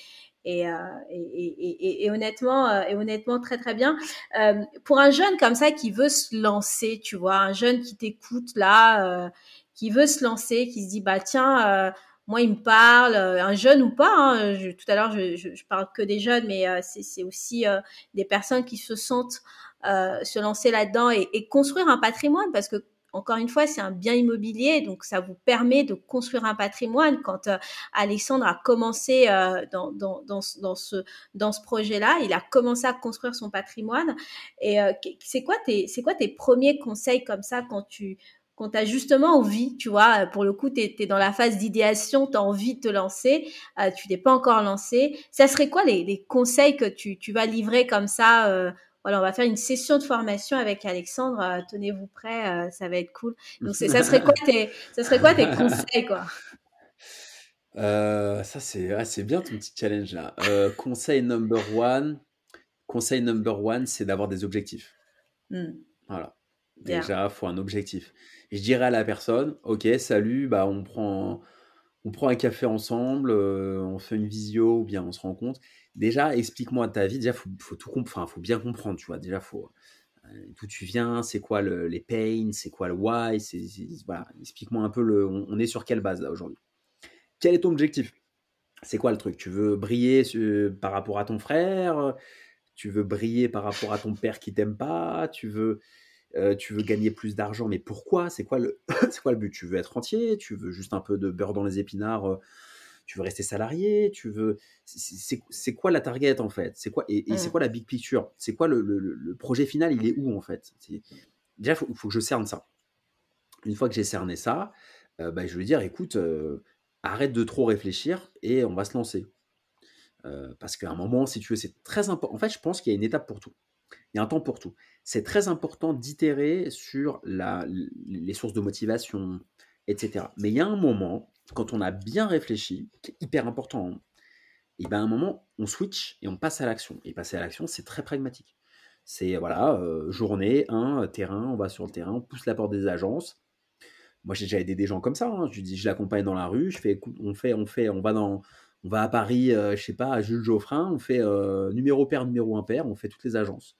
Speaker 1: et, et, et, honnêtement, euh, et honnêtement, très très bien. Euh, pour un jeune comme ça qui veut se lancer, tu vois, un jeune qui t'écoute là, qui veut se lancer, qui se dit bah tiens, moi il me parle, un jeune ou pas. Hein, tout à l'heure, je, je, je, parle que des jeunes, mais c'est aussi des personnes qui se sentent se lancer là-dedans et, et, construire un patrimoine parce que encore une fois, c'est un bien immobilier, donc ça vous permet de construire un patrimoine. Quand euh, Alexandre a commencé euh, dans, dans, dans, ce, dans ce projet-là, il a commencé à construire son patrimoine. Et euh, c'est quoi, tes, quoi tes premiers conseils comme ça quand tu quand tu as justement envie, tu vois, pour le coup, tu es, dans la phase d'idéation, tu as envie de te lancer, tu t'es pas encore lancé. Ça serait quoi les, les conseils que tu, tu, vas livrer comme ça voilà, on va faire une session de formation avec Alexandre. Euh, tenez-vous prêts, euh, ça va être cool. Donc, ça serait quoi tes, ça serait quoi tes conseils, quoi?
Speaker 2: Euh, Ça, c'est, c'est bien ton petit challenge là. conseil number one, conseil number one, c'est d'avoir des objectifs. Hmm. Voilà. Déjà, il faut un objectif. je dirais à la personne, ok, salut, bah on prend, on prend un café ensemble, on fait une visio ou bien on se rencontre déjà, explique-moi ta vie. Déjà, faut, faut tout comprendre, faut bien comprendre, tu vois. Déjà, faut euh, d'où tu viens, c'est quoi les pains, c'est quoi le why, voilà, explique-moi un peu le, on, est sur quelle base là aujourd'hui? Quel est ton objectif? C'est quoi le truc? Tu veux briller par rapport à ton frère? Tu veux briller par rapport à ton père qui t'aime pas? Tu veux euh, tu veux gagner plus d'argent, mais pourquoi? C'est quoi le, c'est quoi le but? Tu veux être entier? Tu veux juste un peu de beurre dans les épinards euh, tu veux rester salarié, tu veux. C'est quoi la target en fait? C'est quoi et, c'est mmh. quoi la big picture? C'est quoi le, projet final Il est où en fait? Déjà, il faut, que je cerne ça. Une fois que j'ai cerné ça, euh, bah, je vais dire écoute, euh, arrête de trop réfléchir et on va se lancer. Euh, parce qu'à un moment, si tu veux, c'est très important. En fait, je pense qu'il y a une étape pour tout. Il y a un temps pour tout. C'est très important d'itérer sur la, les sources de motivation, etc. Mais il y a un moment, quand on a bien réfléchi, qui est hyper important, hein, et ben à un moment, on switch et on passe à l'action. Et passer à l'action, c'est très pragmatique. C'est voilà, euh, journée, un terrain, on va sur le terrain, on pousse la porte des agences. Moi, j'ai déjà aidé des gens comme ça. Hein. Je dis, je l'accompagne dans la rue, je fais, on fait, on fait, on va dans, on va à Paris, euh, je sais pas, à Jules Geoffrin, on fait euh, numéro pair, numéro impair, on fait toutes les agences.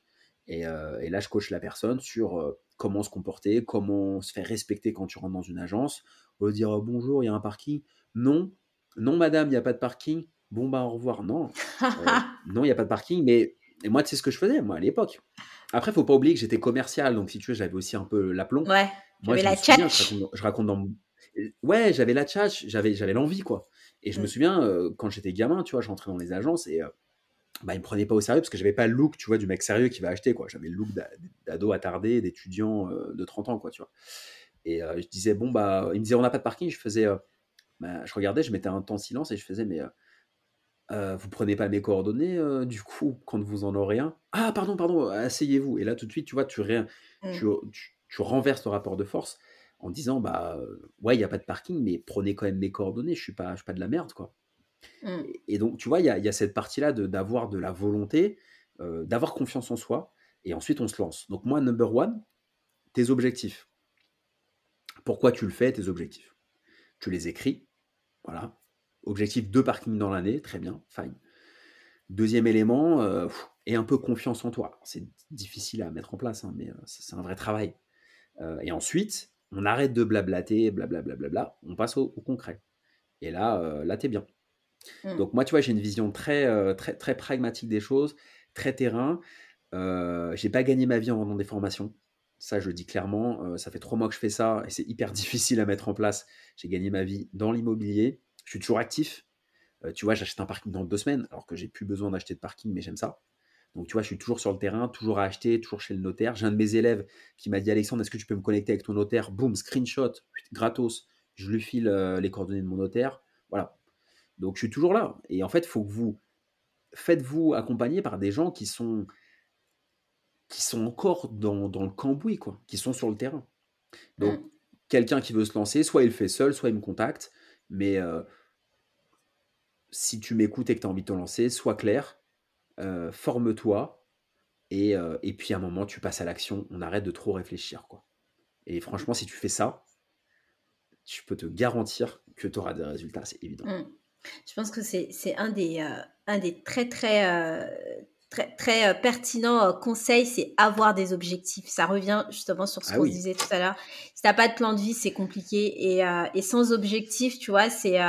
Speaker 2: Et, et là, je coach la personne sur comment se comporter, comment se faire respecter quand tu rentres dans une agence. On va dire bonjour, il y a un parking. Non, non, madame, il n'y a pas de parking. Bon, bah, au revoir. Non, non, il n'y a pas de parking. Mais et moi, tu sais ce que je faisais, moi, à l'époque. Après, il faut pas oublier que j'étais commercial, donc si tu veux, j'avais aussi un peu l'aplomb.
Speaker 1: Ouais,
Speaker 2: moi,
Speaker 1: la
Speaker 2: je, raconte, je raconte dans Ouais, j'avais la tchatch, j'avais, j'avais l'envie, quoi. Et je me mm. souviens, euh, quand j'étais gamin, tu vois, je rentrais dans les agences et euh, bah, ils me prenaient pas au sérieux parce que j'avais pas le look, tu vois, du mec sérieux qui va acheter, quoi. J'avais le look d'ado attardé, d'étudiant euh, de 30 ans, quoi, tu vois. Et je disais, bon, bah, ils me disaient, on n'a pas de parking. Je faisais, bah, je regardais, je mettais un temps silence et je faisais, mais euh, vous prenez pas mes coordonnées, euh, du coup, quand vous en aurez un? Ah, pardon, pardon, asseyez-vous. Et là, tout de suite, tu vois, tu, rien, mmh. tu, renverses le rapport de force en disant Bah, ouais, il n'y a pas de parking, mais prenez quand même mes coordonnées, je suis pas, je suis pas de la merde, quoi. Mmh. Et, donc, tu vois, il y a, cette partie-là d'avoir de, la volonté, euh, d'avoir confiance en soi, et ensuite, on se lance. Donc, moi, number one, tes objectifs. Pourquoi tu le fais, tes objectifs? Tu les écris, voilà, Objectif deux parkings dans l'année, très bien, fine. Deuxième élément, euh, et un peu confiance en toi. C'est difficile à mettre en place, hein, mais euh, c'est un vrai travail. Et ensuite, on arrête de blablater, blablabla, bla, bla, on passe au, concret. Et là, là, t'es bien. Mmh. Donc moi, tu vois, j'ai une vision très, très, pragmatique des choses, très terrain. j'ai pas gagné ma vie en vendant des formations. Ça, je le dis clairement. ça fait trois mois que je fais ça et c'est hyper difficile à mettre en place. J'ai gagné ma vie dans l'immobilier je suis toujours actif. Euh, tu vois, j'achète un parking dans deux semaines, alors que j'ai plus besoin d'acheter de parking, mais j'aime ça. Donc, tu vois, je suis toujours sur le terrain, toujours à acheter, toujours chez le notaire. J'ai un de mes élèves qui m'a dit Alexandre, est-ce que tu peux me connecter avec ton notaire? Boum, screenshot, gratos. Je lui file euh, les coordonnées de mon notaire. Voilà. Donc, je suis toujours là. Et en fait, faut que vous faites-vous accompagner par des gens qui sont qui sont encore dans, dans le cambouis, quoi, qui sont sur le terrain. Donc, mmh. quelqu'un qui veut se lancer, soit il le fait seul, soit il me contacte. Mais euh, si tu m'écoutes et que tu as envie de te lancer, sois clair, euh, forme-toi, et, euh, et, puis à un moment, tu passes à l'action. On arrête de trop réfléchir. Quoi. Et franchement, si tu fais ça, je peux te garantir que tu auras des résultats, c'est évident. Mmh.
Speaker 1: Je pense que c'est un, des, un des très, très, très, très euh, pertinent euh, conseil, c'est avoir des objectifs. Ça revient justement sur ce ah qu'on disait tout à l'heure. Si t'as pas de plan de vie, c'est compliqué et, euh, et, sans objectif, tu vois, c'est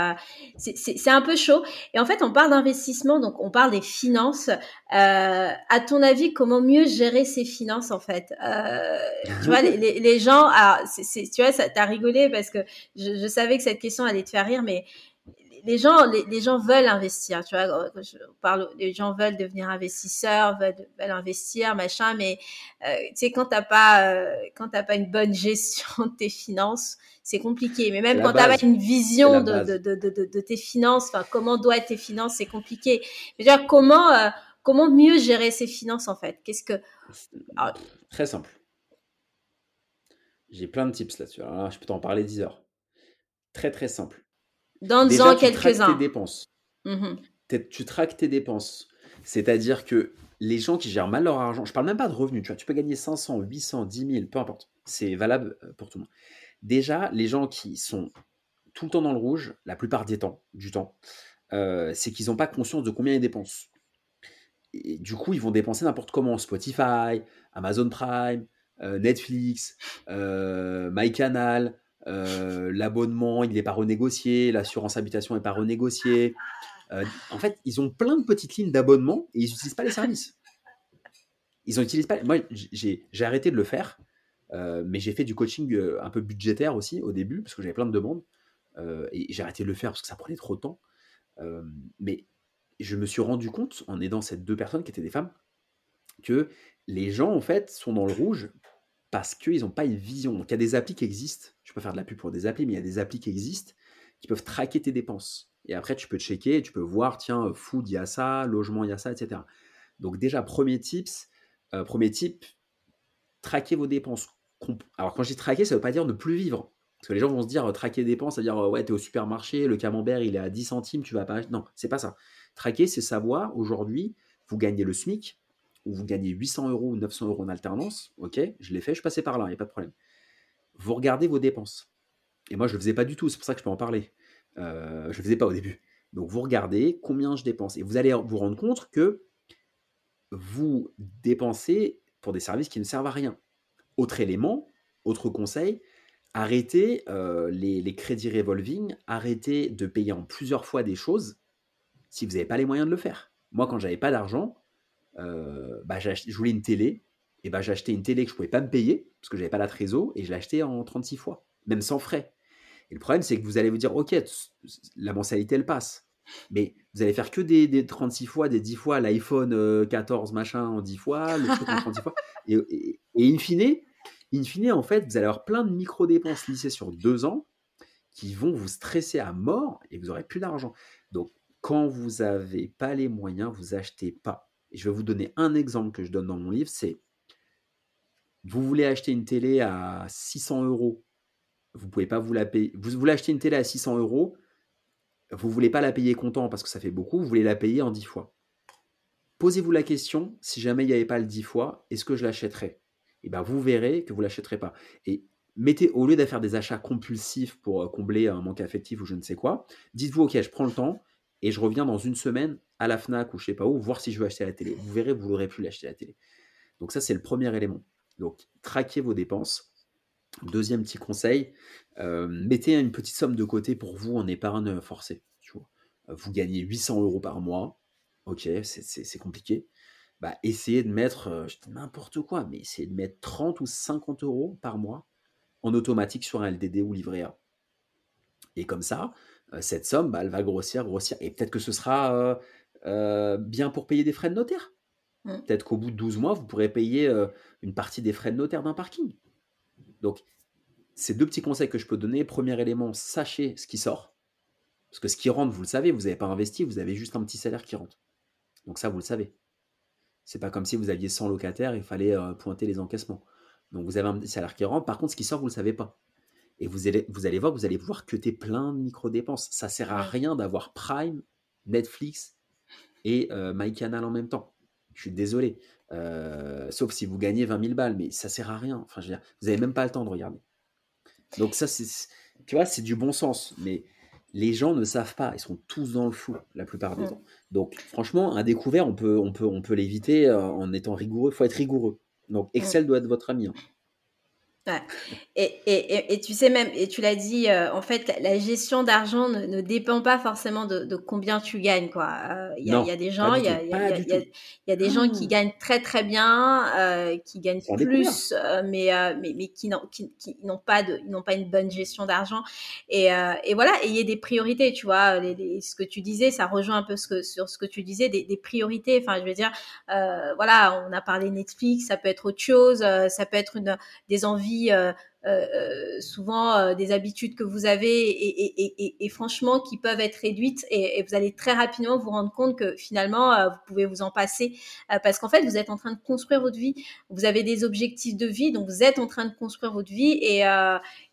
Speaker 1: c'est un peu chaud. Et en fait, on parle d'investissement, donc on parle des finances. à ton avis, comment mieux gérer ses finances en fait? Tu vois, les, les, gens, alors, c'est tu vois, t'as rigolé parce que je, je savais que cette question allait te faire rire, mais les gens, les, gens veulent investir, tu vois. Je parle, les gens veulent devenir investisseurs, veulent, investir, machin, mais euh, tu sais, quand t'as pas, euh, quand t'as pas une bonne gestion de tes finances, c'est compliqué. Mais même quand t'as pas une vision de, de, de, de, tes finances, enfin, comment doivent être tes finances, c'est compliqué. Mais dire, comment, euh, comment mieux gérer ses finances en fait? Qu'est-ce que
Speaker 2: Très simple. J'ai plein de tips là-dessus. je peux t'en parler 10 heures. Très très simple
Speaker 1: dans quelques-uns.
Speaker 2: tes dépenses. Mmh tu traques tes dépenses. C'est-à-dire que les gens qui gèrent mal leur argent, je parle même pas de revenus, tu vois, tu peux gagner 500, 800, 10 000, peu importe. C'est valable euh, pour tout le monde. Déjà, les gens qui sont tout le temps dans le rouge, la plupart des temps, du temps, euh, c'est qu'ils n'ont pas conscience de combien ils dépensent. Et du coup, ils vont dépenser n'importe comment. Spotify, Amazon Prime, euh, Netflix, MyCanal, euh, l'abonnement, il n'est pas renégocié, l'assurance habitation n'est pas renégociée. Euh, en fait, ils ont plein de petites lignes d'abonnement et ils n'utilisent pas les services. Ils n'utilisent pas. Moi, j'ai arrêté de le faire, euh, mais j'ai fait du coaching un peu budgétaire aussi au début parce que j'avais plein de demandes et j'ai arrêté de le faire parce que ça prenait trop de temps. mais je me suis rendu compte en aidant ces deux personnes qui étaient des femmes que les gens en fait sont dans le rouge parce qu'ils n'ont pas une vision. Donc, il y a des applis qui existent. Je peux faire de la pub pour des applis, mais il y a des applis qui existent qui peuvent traquer tes dépenses. Et après, tu peux checker, tu peux voir, tiens, food, il y a ça, logement, il y a ça, etc. Donc, déjà, premier tips, premier type, traquer vos dépenses. Alors, quand je dis traquer, ça ne veut pas dire ne plus vivre. Parce que les gens vont se dire, traquer des dépenses, c'est-à-dire, ouais, tu es au supermarché, le camembert, il est à 10 centimes, tu vas pas. Non, c'est pas ça. Traquer, c'est savoir, aujourd'hui, vous gagnez le SMIC, ou vous gagnez 800 euros ou 900 euros en alternance. Ok, je l'ai fait, je passais par là, il n'y a pas de problème. Vous regardez vos dépenses. Et moi, je ne faisais pas du tout, c'est pour ça que je peux en parler. Euh, je ne faisais pas au début. Donc, vous regardez combien je dépense. Et vous allez vous rendre compte que vous dépensez pour des services qui ne servent à rien. Autre élément, autre conseil, arrêtez euh, les, crédits revolving, arrêtez de payer en plusieurs fois des choses si vous n'avez pas les moyens de le faire. Moi, quand j'avais pas d'argent, euh, bah, je voulais une télé, et bah, j'ai acheté une télé que je pouvais pas me payer, parce que j'avais pas la trésor, et je l'ai acheté en 36 fois, même sans frais. Et le problème, c'est que vous allez vous dire, ok, la mensualité, elle passe. Mais vous allez faire que des, 36 fois, des 10 fois, l'iPhone 14 euh, machin en 10 fois, le truc en 36 fois. Et, et, in, fine, in fine, en fait, vous allez avoir plein de micro-dépenses lissées sur deux ans qui vont vous stresser à mort et vous n'aurez plus d'argent. Donc, quand vous n'avez pas les moyens, vous achetez pas. Je vais vous donner un exemple que je donne dans mon livre, c'est vous voulez acheter une télé à 600 euros, vous pouvez pas vous la payer. Vous voulez acheter une télé à 600 euros, vous voulez pas la payer comptant parce que ça fait beaucoup, vous voulez la payer en 10 fois. Posez-vous la question, si jamais il n'y avait pas le 10 fois, est-ce que je l'achèterais? Et eh bien vous verrez que vous ne l'achèterez pas. Et mettez, au lieu de faire des achats compulsifs pour euh, combler un manque affectif ou je ne sais quoi, dites-vous, ok, je prends le temps et je reviens dans une semaine à la FNAC ou je sais pas où, voir si je veux acheter la télé. Vous verrez, vous n'aurez plus l'acheter la télé. Donc ça, c'est le premier élément. Donc, traquez vos dépenses. Deuxième petit conseil, euh, mettez une petite somme de côté pour vous en épargne forcée. Vous gagnez 800 euros par mois, ok, c'est compliqué. Bah, essayez de mettre, euh, n'importe quoi, mais essayez de mettre 30 ou 50 euros par mois en automatique sur un LDD ou livret A. Et comme ça, euh, cette somme, bah, elle va grossir, grossir. Et peut-être que ce sera bien pour payer des frais de notaire. Mmh. Peut-être qu'au bout de 12 mois, vous pourrez payer une partie des frais de notaire d'un parking. Donc, ces deux petits conseils que je peux donner. Premier élément, sachez ce qui sort. Parce que ce qui rentre, vous le savez, vous n'avez pas investi, vous avez juste un petit salaire qui rentre. Donc ça, vous le savez. C'est pas comme si vous aviez 100 locataires, il fallait euh, pointer les encaissements. Donc vous avez un petit salaire qui rentre, par contre, ce qui sort, vous ne le savez pas. Et vous allez, vous allez voir, vous allez pouvoir cuter plein de micro-dépenses. Ça sert à rien d'avoir Prime, Netflix et euh, MyCanal en même temps. Je suis désolé. Euh, sauf si vous gagnez 20 000 balles, mais ça sert à rien. Enfin, je veux dire, vous n'avez même pas le temps de regarder. Donc ça, c'est, tu vois, c'est du bon sens. Mais les gens ne savent pas. Ils sont tous dans le flou la plupart du temps. Donc franchement, un découvert, on peut, on peut, on peut l'éviter euh, en étant rigoureux. Il faut être rigoureux. Donc Excel doit être votre ami. Hein.
Speaker 1: Et, et, et, tu sais même, et tu l'as dit, euh, en fait, la, gestion d'argent ne, ne, dépend pas forcément de, de combien tu gagnes, quoi. Euh, il y, y, a des gens, il y a, y, a, y a, des gens qui ah. gagnent très très bien, euh, qui gagnent plus, euh, mais, mais, mais qui n'ont qui, qui n'ont pas de, n'ont pas une bonne gestion d'argent. Et, et voilà, et il y a des priorités, tu vois. Les, ce que tu disais, ça rejoint un peu ce que, sur ce que tu disais, des, des priorités. Enfin, je veux dire, voilà, on a parlé Netflix, ça peut être autre chose, ça peut être une, des envies vie euh, euh, euh, euh, souvent des habitudes que vous avez et, franchement qui peuvent être réduites et, vous allez très rapidement vous rendre compte que finalement vous pouvez vous en passer parce qu'en fait vous êtes en train de construire votre vie, vous avez des objectifs de vie donc vous êtes en train de construire votre vie et,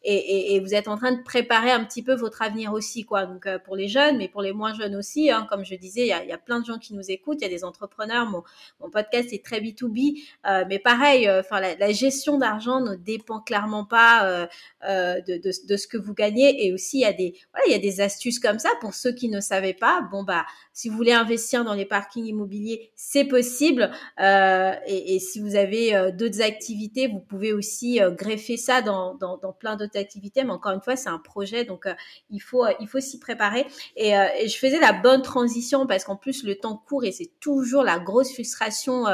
Speaker 1: et, vous êtes en train de préparer un petit peu votre avenir aussi quoi. Donc pour les jeunes mais pour les moins jeunes aussi hein, comme je disais il y a, plein de gens qui nous écoutent il y a des entrepreneurs. Mon, podcast est très B2B mais pareil enfin la gestion d'argent ne dépend clairement pas euh, euh, de, ce que vous gagnez. Et aussi, il y a des, il y a des astuces comme ça pour ceux qui ne savaient pas. Bon, bah, si vous voulez investir dans les parkings immobiliers, c'est possible. Euh, et, et, si vous avez euh, d'autres activités, vous pouvez aussi euh, greffer ça dans, dans, dans plein d'autres activités. Mais encore une fois, c'est un projet, donc il faut il faut s'y préparer. Et, et, je faisais la bonne transition parce qu'en plus le temps court et c'est toujours la grosse frustration.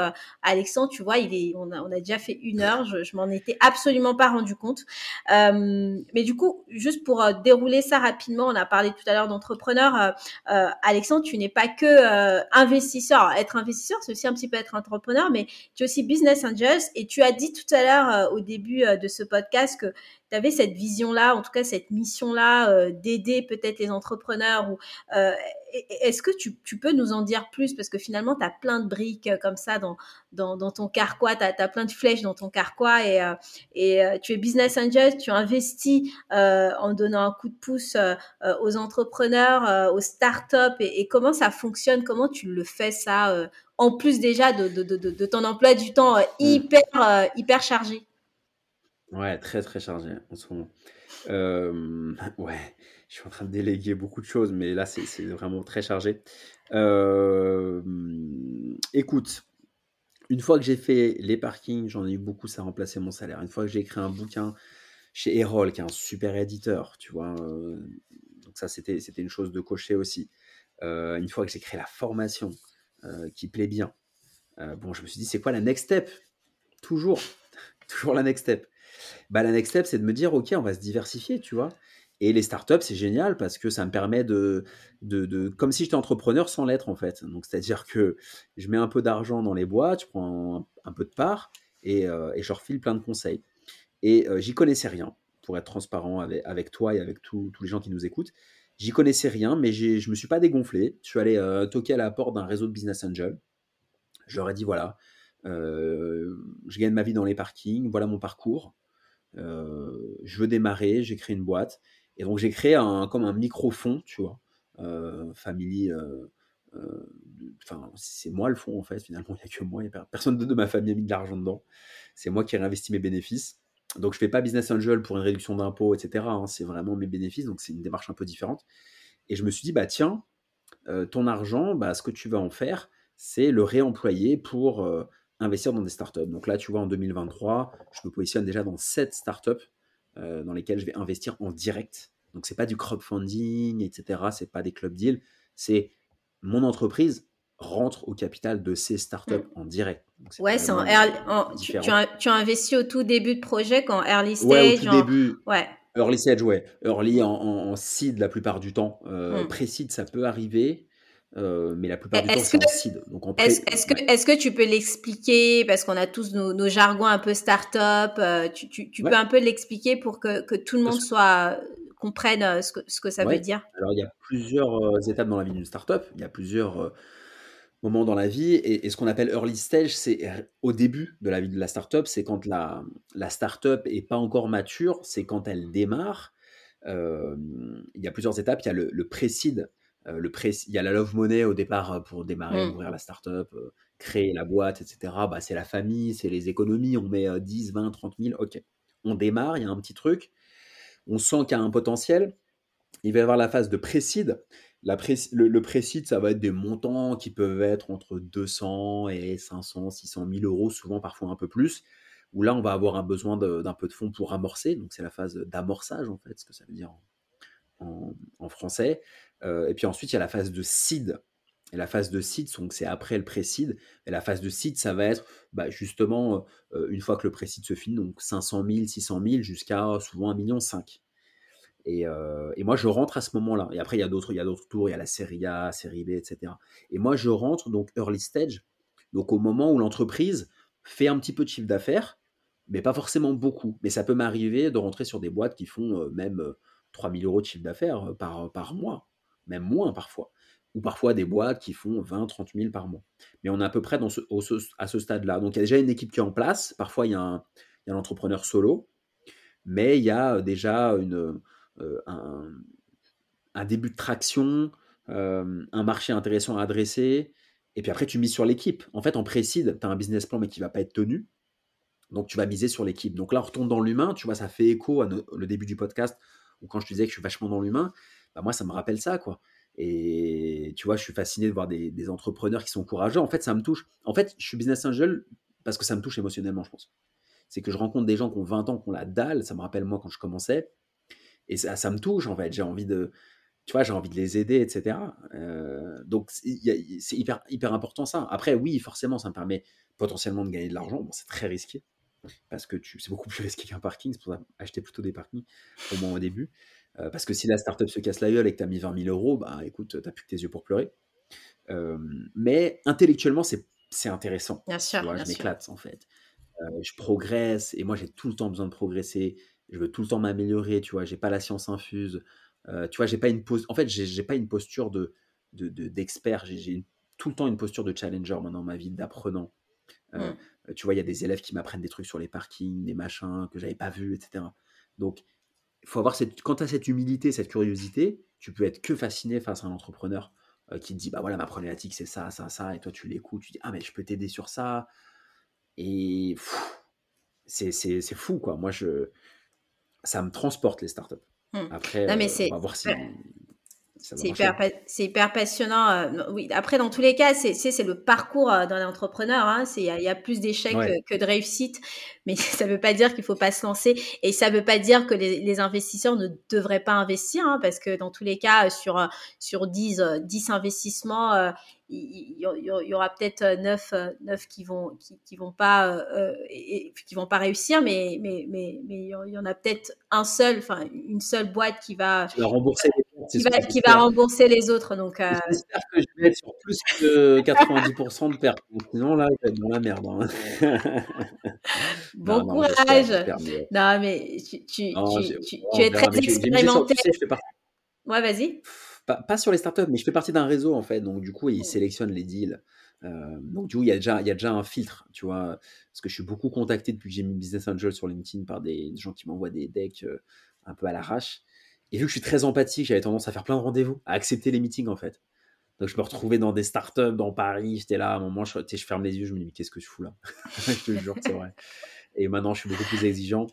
Speaker 1: Alexandre, tu vois, il est, on a, on a déjà fait une heure. Je, je m'en étais absolument pas rendu compte. mais du coup, juste pour dérouler ça rapidement, on a parlé tout à l'heure d'entrepreneurs. Alexandre, tu n'es pas que euh, investisseur. Être investisseur, c'est aussi un petit peu être entrepreneur, mais tu es aussi business angels. Et tu as dit tout à l'heure euh, au début euh, de ce podcast que avais cette vision-là, en tout cas cette mission-là, d'aider peut-être les entrepreneurs ou est-ce que tu, peux nous en dire plus? Parce que finalement, tu as plein de briques comme ça dans, dans, ton carquois, tu as, plein de flèches dans ton carquois et, et tu es business angel, tu investis en donnant un coup de pouce aux entrepreneurs, aux startups et, et comment ça fonctionne? Comment tu le fais ça en plus déjà de, de, ton emploi du temps euh, mm. hyper, euh, hyper chargé?
Speaker 2: Ouais, très très chargé en ce moment. Ouais, je suis en train de déléguer beaucoup de choses, mais là c'est vraiment très chargé. écoute, une fois que j'ai fait les parkings, j'en ai eu beaucoup, ça a remplacé mon salaire. Une fois que j'ai écrit un bouquin chez Erol, qui est un super éditeur, tu vois, donc ça c'était une chose de cocher aussi. une fois que j'ai créé la formation, qui plaît bien. Bon, je me suis dit, c'est quoi la next step? Toujours, toujours la next step. Bah, la next step, c'est de me dire, OK, on va se diversifier, tu vois. Et les startups, c'est génial parce que ça me permet de, de, de comme si j'étais entrepreneur sans l'être en fait. Donc c'est-à-dire que je mets un peu d'argent dans les boîtes, je prends un, peu de part et, euh, et, je refile plein de conseils. Et j'y connaissais rien, pour être transparent avec, toi et avec tous les gens qui nous écoutent. J'y connaissais rien, mais je ne me suis pas dégonflé. Je suis allé euh, toquer à la porte d'un réseau de business angel. Je leur ai dit voilà, euh, je gagne ma vie dans les parkings, voilà mon parcours. Euh, je veux démarrer, j'ai créé une boîte. Et donc j'ai créé un, comme un micro-fond, tu vois, family. Enfin, c'est moi le fond en fait, finalement, il n'y a que moi, personne de ma famille a mis de l'argent dedans. C'est moi qui ai réinvesti mes bénéfices. Donc je fais pas business angel pour une réduction d'impôts, etc. Hein. c'est vraiment mes bénéfices, donc c'est une démarche un peu différente. Et je me suis dit, bah tiens, euh, ton argent, bah, ce que tu vas en faire, c'est le réemployer pour euh, investir dans des startups. Donc là, tu vois, en 2023, je me positionne déjà dans 7 startups euh, dans lesquelles je vais investir en direct. Donc c'est pas du crowdfunding, etc. C'est pas des club deals. C'est mon entreprise rentre au capital de ces startups mm. en direct.
Speaker 1: ouais, c'est en, tu, as, investi au tout début de projet, quand early stage.
Speaker 2: Ouais, au tout début. Ouais. Early stage, ouais. Early en, seed la plupart du temps. Euh, mm. Pré-seed, ça peut arriver. Euh, mais la plupart du temps, c'est en seed.
Speaker 1: est-ce, que, est que tu peux l'expliquer? Parce qu'on a tous nos, jargons un peu start-up. Euh, tu, tu, peux un peu l'expliquer pour que, que tout le monde soit comprenne ce que, ce que ça veut dire
Speaker 2: Alors, il y a plusieurs étapes dans la vie d'une startup. Il y a plusieurs moment dans la vie. Et, ce qu'on appelle early stage, c'est au début de la vie de la startup, c'est quand la, la startup est pas encore mature, c'est quand elle démarre. Euh, il y a plusieurs étapes. Il y a le, le pré-seed, euh, le pré il y a la love money au départ euh, pour démarrer, mmh. ouvrir la startup, créer la boîte, etc. Bah, c'est la famille, c'est les économies. On met 10, 20, 30 000. Ok, on démarre, il y a un petit truc. On sent qu'il y a un potentiel. Il va y avoir la phase de pré-seed le, le précis, ça va être des montants qui peuvent être entre 200 et 500, 600 000 euros, souvent parfois un peu plus, où là, on va avoir un besoin d'un peu de fonds pour amorcer. Donc, c'est la phase d'amorçage, en fait, ce que ça veut dire en, français. Euh, et puis ensuite, il y a la phase de seed. Et la phase de seed, donc c'est après le pré-seed. Et la phase de seed, ça va être bah, justement, euh, une fois que le pré-seed se finit, donc 500 000, 600 000, jusqu'à souvent 1,5 million. Euh, et, moi, je rentre à ce moment-là. Et après, il y a d'autres, il y a d'autres tours, il y a la série A, série B, etc. Et moi, je rentre donc early stage, donc au moment où l'entreprise fait un petit peu de chiffre d'affaires, mais pas forcément beaucoup. Mais ça peut m'arriver de rentrer sur des boîtes qui font même 3000 euh, euros de chiffre d'affaires par, par mois, même moins parfois. Ou parfois des boîtes qui font 20, 30 000 par mois. Mais on est à peu près dans ce, à ce stade-là. Donc il y a déjà une équipe qui est en place. Parfois, il y a un, il y a un entrepreneur solo. Mais il y a déjà une, euh, un, début de traction, euh, un marché intéressant à adresser, et puis après tu mises sur l'équipe. En fait, en précide, tu as un business plan mais qui va pas être tenu, donc tu vas miser sur l'équipe. Donc là, on retourne dans l'humain, tu vois, ça fait écho à le début du podcast, quand je te disais que je suis vachement dans l'humain, bah moi, ça me rappelle ça, quoi. Et tu vois, je suis fasciné de voir des, des, entrepreneurs qui sont courageux. En fait, ça me touche. En fait, je suis business angel parce que ça me touche émotionnellement, je pense. C'est que je rencontre des gens qui ont 20 ans, qui ont la dalle. Ça me rappelle moi quand je commençais. Et ça, ça me touche, en fait. J'ai envie de, tu vois, j'ai envie de les aider, etc. Euh, donc, c'est hyper, hyper important ça. Après, oui, forcément, ça me permet potentiellement de gagner de l'argent. Bon, c'est très risqué parce que c'est beaucoup plus risqué qu'un parking. C'est pour ça acheter plutôt des parkings, au moins au début. Euh, parce que si la startup se casse la gueule et que tu as mis 20 000 euros, bah écoute, tu plus que tes yeux pour pleurer. Euh, mais intellectuellement, c'est intéressant.
Speaker 1: Bien sûr.
Speaker 2: je m'éclate en fait. je progresse et moi j'ai tout le temps besoin de progresser je veux tout le temps m'améliorer, tu vois, j'ai pas la science infuse, euh, tu vois, j'ai pas une pose, en fait, j'ai pas une posture de d'expert, j'ai tout le temps une posture de challenger maintenant dans ma vie, d'apprenant. Euh, mm. Tu vois, il y a des élèves qui m'apprennent des trucs sur les parkings, des machins que j'avais pas vus, etc. Donc, il faut avoir cette, quand tu as cette humilité, cette curiosité, tu peux être que fasciné face à un entrepreneur euh, qui te dit, bah voilà, ma problématique c'est ça, ça, ça, et toi tu l'écoutes, tu dis, ah mais je peux t'aider sur ça. Et c'est fou, quoi. Moi, je, ça me transporte les startups. Mmh. Après,
Speaker 1: mais euh, on va voir si. C'est hyper, hyper, passionnant. Euh, oui, après, dans tous les cas, c'est le parcours euh, d'un entrepreneur. Hein, il y, y, a plus d'échecs que, de réussites, mais ça ne veut pas dire qu'il ne faut pas se lancer. Et ça ne veut pas dire que les, les investisseurs ne devraient pas investir, hein, parce que dans tous les cas, sur, sur 10, 10 investissements, il y, aura peut-être 9, 9 qui vont qui, qui vont pas euh, qui vont pas réussir mais mais mais mais il y en a peut-être un seul enfin une seule boîte qui va,
Speaker 2: qui va rembourser
Speaker 1: qui va, qui va rembourser les autres donc
Speaker 2: euh... j'espère que je vais être sur plus que 90% de pertes. Sinon là je vais être dans la merde hein.
Speaker 1: bon non, courage. non, mais tu tu, tu, tu, tu es très expérimenté. ouais vas-y
Speaker 2: pas, sur les startups, mais je fais partie d'un réseau en fait. Donc du coup, ils sélectionnent les deals. Euh, donc du coup, il y, a déjà, il y a déjà un filtre, tu vois. Parce que je suis beaucoup contacté depuis que j'ai mis Business Angel sur LinkedIn par des, gens qui m'envoient des decks euh, un peu à l'arrache. Et vu que je suis très empathique, j'avais tendance à faire plein de rendez-vous, à accepter les meetings en fait. Donc je me retrouvais dans des startups dans Paris, j'étais là, à un moment, je, je ferme les yeux, je me dis, mais qu'est-ce que je fous là? Je te jure c'est vrai. Et maintenant, je suis beaucoup plus exigeant.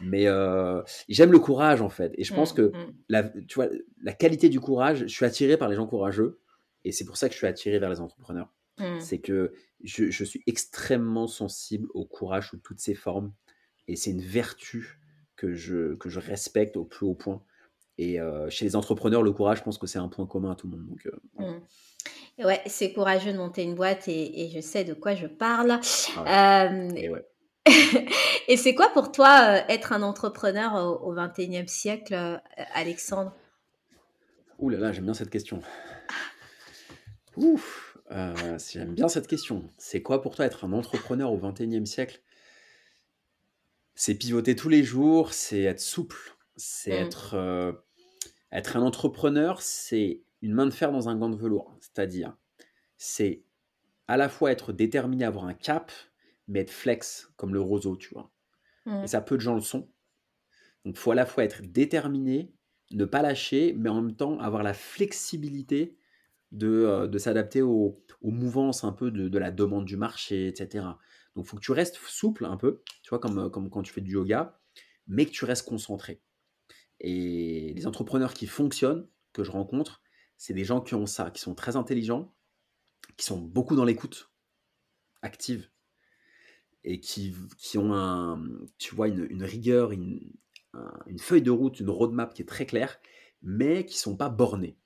Speaker 2: Mais euh, j'aime le courage en fait. Et je pense mmh, que mmh. la, tu vois, la qualité du courage, je suis attiré par les gens courageux. Et c'est pour ça que je suis attiré vers les entrepreneurs. Mmh. C'est que je, je, suis extrêmement sensible au courage sous toutes ses formes. Et c'est une vertu que je, que je respecte au plus haut point. Et euh, chez les entrepreneurs, le courage, je pense que c'est un point commun à tout le monde. Donc,
Speaker 1: euh, Ouais, c'est courageux de monter une boîte et, et, je sais de quoi je parle. Ah et ouais. Et c'est quoi pour toi euh, être un entrepreneur au, XXIe siècle, euh, Alexandre?
Speaker 2: Ouh là là, j'aime bien cette question. Ouf, euh, j'aime bien cette question. C'est quoi pour toi être un entrepreneur au XXIe siècle? C'est pivoter tous les jours, c'est être souple, c'est mmh. être, être un entrepreneur, c'est une main de fer dans un gant de velours. C'est-à-dire, c'est à la fois être déterminé à avoir un cap, mais être flex comme le roseau, tu vois. Mmh. Et ça, peu de gens le sont. Donc, il faut à la fois être déterminé, ne pas lâcher, mais en même temps avoir la flexibilité de, euh, de s'adapter aux, aux, mouvances un peu de, de, la demande du marché, etc. Donc, il faut que tu restes souple un peu, tu vois, comme, comme quand tu fais du yoga, mais que tu restes concentré. Et les entrepreneurs qui fonctionnent, que je rencontre, c'est des gens qui ont ça, qui sont très intelligents, qui sont beaucoup dans l'écoute active, et qui, qui ont un, tu vois, une, une rigueur, une, une, feuille de route, une roadmap qui est très claire, mais qui sont pas bornés.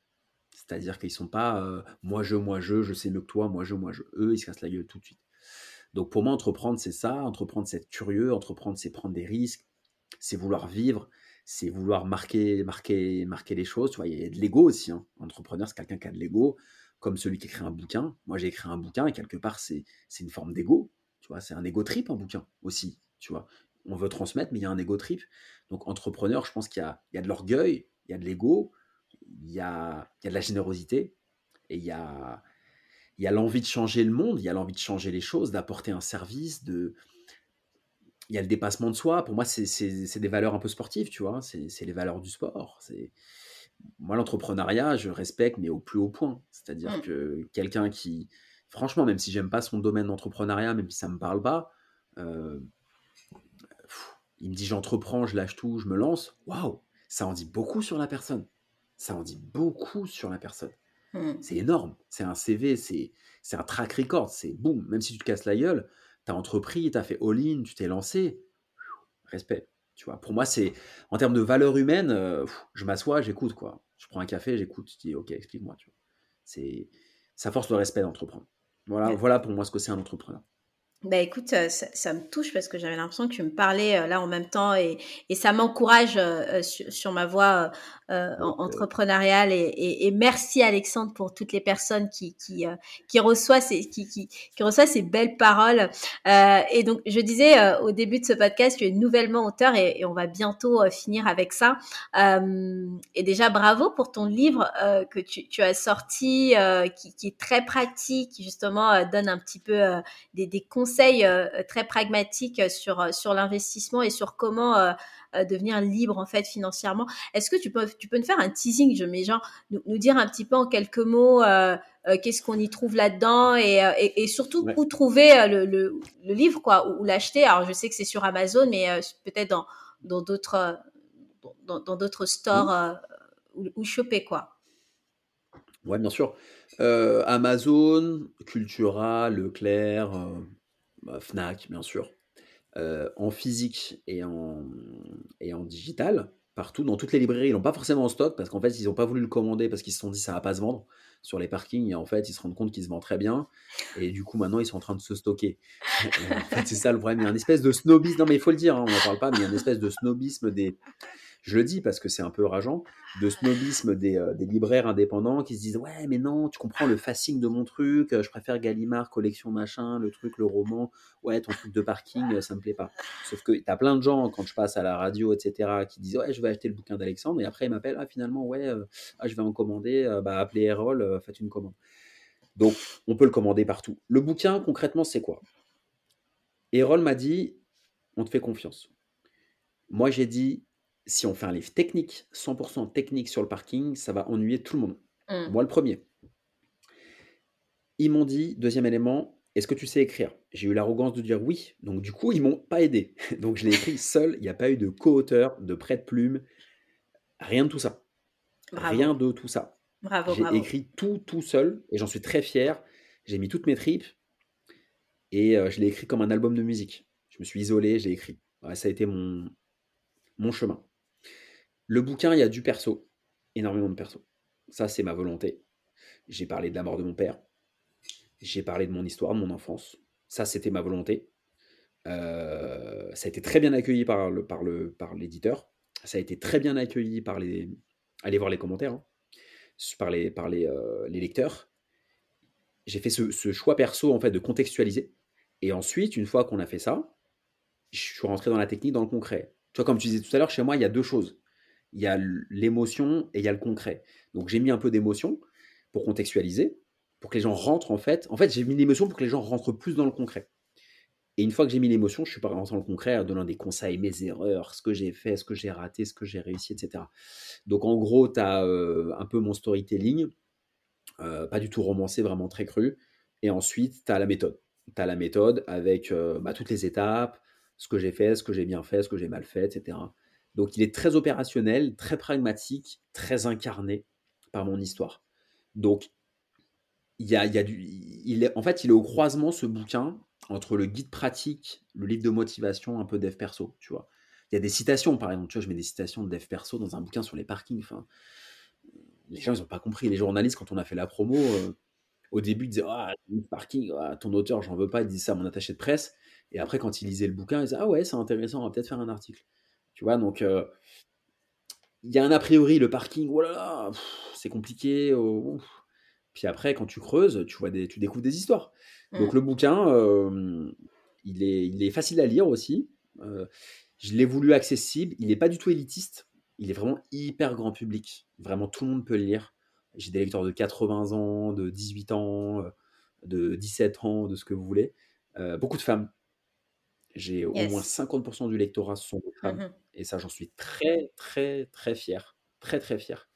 Speaker 2: C'est-à-dire qu'ils sont pas euh, moi je, moi je, je sais mieux que toi, moi je, moi je. Eux, ils se cassent la gueule tout de suite. Donc pour moi, entreprendre, c'est ça. Entreprendre, c'est être curieux. Entreprendre, c'est prendre des risques. C'est vouloir vivre. C'est vouloir marquer, marquer, marquer les choses. Il y a de l'ego aussi. Hein. Entrepreneur, c'est quelqu'un qui a de l'ego, comme celui qui écrit un bouquin. Moi, j'ai écrit un bouquin et quelque part, c'est une forme d'ego c'est un ego trip un bouquin aussi, tu vois. On veut transmettre, mais il y a un ego trip. Donc, entrepreneur, je pense qu'il y, a, de l'orgueil, il y a de l'ego, il y a, de la générosité, et il y a, il y a l'envie de changer le monde, il y a l'envie de changer les choses, d'apporter un service, de... il y a le dépassement de soi. Pour moi, c'est des valeurs un peu sportives, tu vois. C'est les valeurs du sport. Moi, l'entrepreneuriat, je respecte, mais au plus haut point. C'est-à-dire mmh. que quelqu'un qui, franchement, même si j'aime pas son domaine d'entrepreneuriat, même si ça me parle pas, euh, il me dit j'entreprends, je lâche tout, je me lance. Waouh, ça en dit beaucoup sur la personne. Ça en dit beaucoup sur la personne. Hmm. C'est énorme. C'est un CV, c'est un track record. C'est boum. Même si tu te casses la gueule, tu as entrepris, tu as fait all-in, tu t'es lancé. Respect. Tu vois, pour moi, c'est en termes de valeur humaine, euh, je m'assois, j'écoute quoi. Je prends un café, j'écoute, je dis ok, explique-moi. C'est ça force le respect d'entreprendre. Voilà, voilà pour moi ce que c'est un entrepreneur.
Speaker 1: Bah écoute, euh, ça, me touche parce que j'avais l'impression que tu me parlais euh, là en même temps et, et ça m'encourage euh, sur, ma voie entrepreneuriale. Et, et, merci Alexandre pour toutes les personnes qui qui qui reçoivent ces qui, qui, qui reçoivent ces belles paroles. et donc je disais au début de ce podcast, tu es nouvellement auteur et, on va bientôt finir avec ça. et déjà bravo pour ton livre que tu, tu as sorti, qui, qui est très pratique, qui justement donne un petit peu des, des conseils très pragmatiques sur sur l'investissement et sur comment euh, euh, devenir libre en fait financièrement. Est-ce que tu peux tu peux nous faire un teasing, je mets genre nous, dire un petit peu en quelques mots euh, qu'est-ce qu'on y trouve là-dedans et, et, surtout où trouver le, le, livre quoi ou, l'acheter. Alors je sais que c'est sur Amazon, mais peut-être dans dans d'autres dans d'autres stores où, où choper quoi.
Speaker 2: Ouais, bien sûr. Amazon, Cultura, Leclerc, bah, Fnac, bien sûr. Euh, en physique et en, et en digital, partout, dans toutes les librairies. Ils n'ont pas forcément en stock parce qu'en fait, ils n'ont pas voulu le commander parce qu'ils se sont dit ça va pas se vendre sur les parkings. Et en fait, ils se rendent compte qu'il se vend très bien. Et du coup, maintenant, ils sont en train de se stocker. c'est ça le problème. Il y a une espèce de snobisme. Non, mais il faut le dire, hein, on n'en parle pas, mais il y a une espèce de snobisme des, je le dis parce que c'est un peu rageant, de snobisme des, euh, des, libraires indépendants qui se disent Ouais, mais non, tu comprends le fascine de mon truc, euh, je préfère Gallimard, collection machin, le truc, le roman, ouais, ton truc de parking, euh, ça me plaît pas. Sauf que t'as plein de gens, quand je passe à la radio, etc., qui disent Ouais, je vais acheter le bouquin d'Alexandre, et après ils m'appellent Ah, finalement, ouais, ah, je vais en commander, bah, appelez Erol, faites une commande. Donc, on peut le commander partout. Le bouquin, concrètement, c'est quoi? Erol m'a dit On te fait confiance. Moi, j'ai dit si on fait un livre technique, 100% technique sur le parking, ça va ennuyer tout le monde. Mmh. Moi, le premier. Ils m'ont dit, deuxième élément, est-ce que tu sais écrire? J'ai eu l'arrogance de dire oui, donc du coup, ils m'ont pas aidé. donc je l'ai écrit seul, il n'y a pas eu de co-auteur, de prêt de plume, rien de tout ça. Rien de tout ça.
Speaker 1: Bravo,
Speaker 2: J'ai écrit tout, tout seul, et j'en suis très fier. J'ai mis toutes mes tripes, et euh, je l'ai écrit comme un album de musique. Je me suis isolé, j'ai écrit. ça a été mon, mon chemin. Le bouquin, il y a du perso, énormément de perso. Ça, c'est ma volonté. J'ai parlé de la mort de mon père. J'ai parlé de mon histoire, de mon enfance. Ça, c'était ma volonté. Euh, ça a été très bien accueilli par l'éditeur. Ça a été très bien accueilli par les. Allez voir les commentaires. Hein. par les par les, euh, les lecteurs. J'ai fait ce, ce, choix perso en fait de contextualiser. Et ensuite, une fois qu'on a fait ça, je suis rentré dans la technique, dans le concret. Tu vois, comme tu disais tout à l'heure, chez moi, il y a deux choses il y a l'émotion et il y a le concret. Donc j'ai mis un peu d'émotion pour contextualiser, pour que les gens rentrent en fait. En fait, j'ai mis l'émotion pour que les gens rentrent plus dans le concret. Et une fois que j'ai mis l'émotion, je suis pas rentré dans le concret en donnant des conseils, mes erreurs, ce que j'ai fait, ce que j'ai raté, ce que j'ai réussi, etc. Donc en gros, tu as euh, un peu mon storytelling, euh, pas du tout romancé, vraiment très cru. Et ensuite, tu as la méthode. Tu as la méthode avec euh, bah, toutes les étapes, ce que j'ai fait, ce que j'ai bien fait, ce que j'ai mal fait, etc. Donc il est très opérationnel, très pragmatique, très incarné par mon histoire. Donc il y a, il du, il est, en fait, il est au croisement ce bouquin entre le guide pratique, le livre de motivation, un peu dev perso, tu vois. Il y a des citations, par exemple, tu vois, je mets des citations de dev perso dans un bouquin sur les parkings. Les gens, ils n'ont pas compris. Les journalistes, quand on a fait la promo, euh, au début, ils disaient Ah, parking, ah, ton auteur, j'en veux pas. Ils disaient ça à mon attaché de presse. Et après, quand ils lisaient le bouquin, ils disaient Ah ouais, c'est intéressant, on va peut-être faire un article. Tu vois, donc euh, il y a un a priori, le parking, voilà, c'est compliqué. Oh, Puis après, quand tu creuses, tu vois des, tu découvres des histoires. Donc mmh. le bouquin, euh, il, est, il est facile à lire aussi. Euh, je l'ai voulu accessible. Il n'est pas du tout élitiste. Il est vraiment hyper grand public. Vraiment, tout le monde peut le lire. J'ai des lecteurs de 80 ans, de 18 ans, de 17 ans, de ce que vous voulez. beaucoup de femmes. J'ai au moins 50% du lectorat sont des femmes. Mmh et ça, j'en suis très, très, très fier. Très, très fier.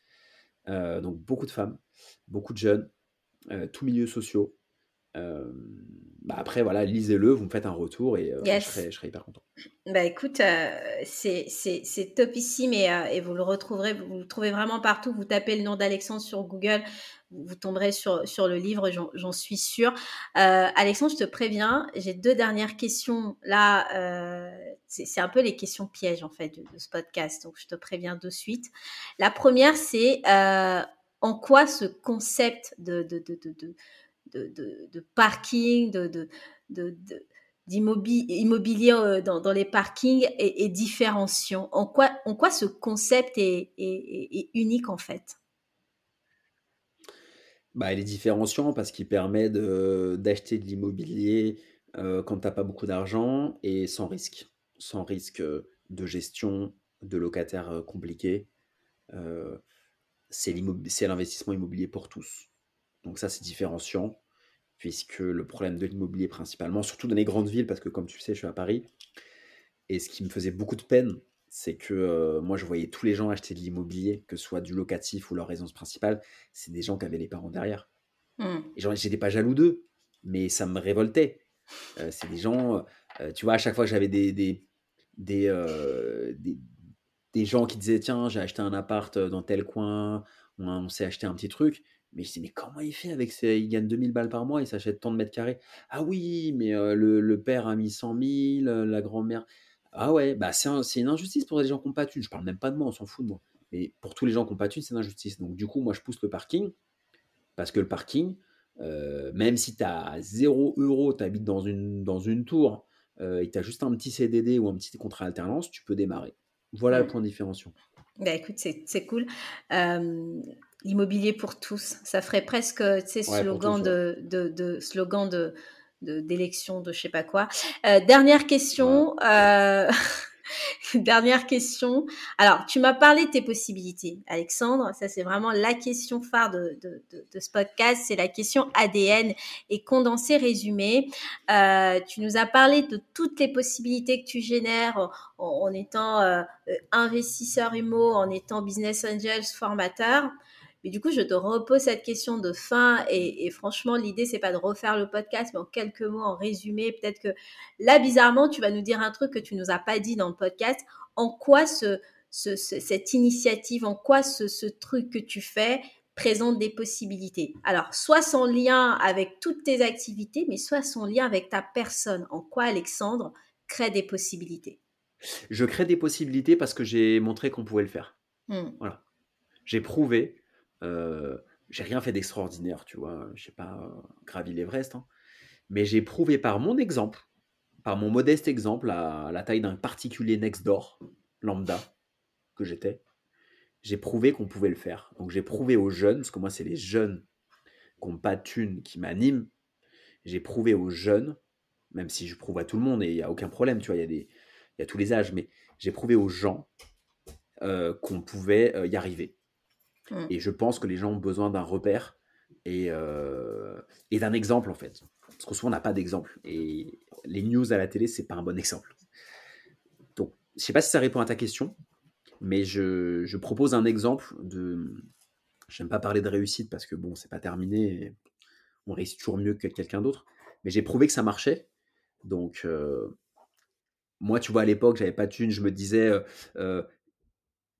Speaker 2: Euh, donc, beaucoup de femmes, beaucoup de jeunes, euh, tous milieux sociaux. Euh, bah après, voilà, lisez-le, vous me faites un retour et je, serai, je, serai, hyper content.
Speaker 1: Bah écoute, c'est topissime et, et vous le retrouverez, vous le trouvez vraiment partout. Vous tapez le nom d'Alexandre sur Google, vous tomberez sur, sur le livre, j'en suis sûre. Euh, Alexandre, je te préviens, j'ai deux dernières questions. Là, euh, c'est un peu les questions pièges en fait de, ce podcast, donc je te préviens de suite. La première, c'est euh, en quoi ce concept de, de, de, de, de parking, de, de, d'immobilier euh, dans, les parkings est, différenciant en quoi, en quoi ce concept est, unique en fait?
Speaker 2: Bah, Il est différenciant parce qu'il permet d'acheter de, l'immobilier euh, quand tu n'as pas beaucoup d'argent et sans risque. Sans risque de gestion, de locataires compliqués. c'est l'investissement immobilier pour tous. Donc ça, c'est différenciant puisque le problème de l'immobilier principalement, surtout dans les grandes villes, parce que comme tu sais, je suis à Paris, et ce qui me faisait beaucoup de peine, c'est que euh, moi, je voyais tous les gens acheter de l'immobilier, que ce soit du locatif ou leur résidence principale, c'est des gens qui avaient les parents derrière. Mmh. Et genre, j'étais pas jaloux d'eux, mais ça me révoltait. Euh, c'est des gens, euh, tu vois, à chaque fois que j'avais des, des, des, des, gens qui disaient, tiens, j'ai acheté un appart dans tel coin, on, on s'est acheté un petit truc, mais je dis, mais comment il fait avec ses... Il gagne 2000 balles par mois, il s'achète tant de mètres carrés? Ah oui, mais le, père a mis 100 000, la grand-mère. Ah ouais, bah c'est une injustice pour les gens qui n'ont pas de thunes. Je parle même pas de moi, on s'en fout de moi. Mais pour tous les gens qui n'ont pas de thunes, c'est une injustice. Donc du coup, moi, je pousse le parking. Parce que le parking, même si tu as 0 euros, tu habites dans une, dans une tour et tu as juste un petit CDD ou un petit contrat alternance, tu peux démarrer. Voilà le point de différenciation.
Speaker 1: Bah écoute, c'est cool. L'immobilier pour tous, ça ferait presque, tu sais, slogan, de, de, slogan de d'élection de, je sais pas quoi. Euh, dernière question. Euh, dernière question. Alors, tu m'as parlé de tes possibilités, Alexandre. Ça, c'est vraiment la question phare de, de, de ce podcast. C'est la question ADN et condensé, résumé. Euh, tu nous as parlé de toutes les possibilités que tu génères en, en étant euh, investisseur IMO, en étant business angels, formateur. Mais du coup, je te repose cette question de fin et, franchement, l'idée, c'est pas de refaire le podcast, mais en quelques mots, en résumé, peut-être que là, bizarrement, tu vas nous dire un truc que tu nous as pas dit dans le podcast. En quoi ce, cette initiative, en quoi ce, truc que tu fais présente des possibilités? Alors, soit son lien avec toutes tes activités, mais soit son lien avec ta personne. En quoi Alexandre crée des possibilités?
Speaker 2: Je crée des possibilités parce que j'ai montré qu'on pouvait le faire. Mmh. Voilà. J'ai prouvé euh, j'ai rien fait d'extraordinaire, tu vois. Je sais pas euh, gravi l'Everest, hein. mais j'ai prouvé par mon exemple, par mon modeste exemple, à, la taille d'un particulier next door lambda que j'étais, j'ai prouvé qu'on pouvait le faire. Donc j'ai prouvé aux jeunes, parce que moi c'est les jeunes qui n'ont qui m'animent. J'ai prouvé aux jeunes, même si je prouve à tout le monde et il n'y a aucun problème, tu vois, il y a tous les âges, mais j'ai prouvé aux gens euh, qu'on pouvait y arriver. Mmh. Et je pense que les gens ont besoin d'un repère et, euh, d'un exemple, en fait. Parce que souvent, on n'a pas d'exemple. Et les news à la télé, c'est pas un bon exemple. Donc, je sais pas si ça répond à ta question, mais je, je propose un exemple de. J'aime pas parler de réussite parce que bon, c'est pas terminé. on réussit toujours mieux que quelqu'un d'autre. Mais j'ai prouvé que ça marchait. Donc, euh, moi, tu vois, à l'époque, j'avais pas de thune. Je me disais, euh,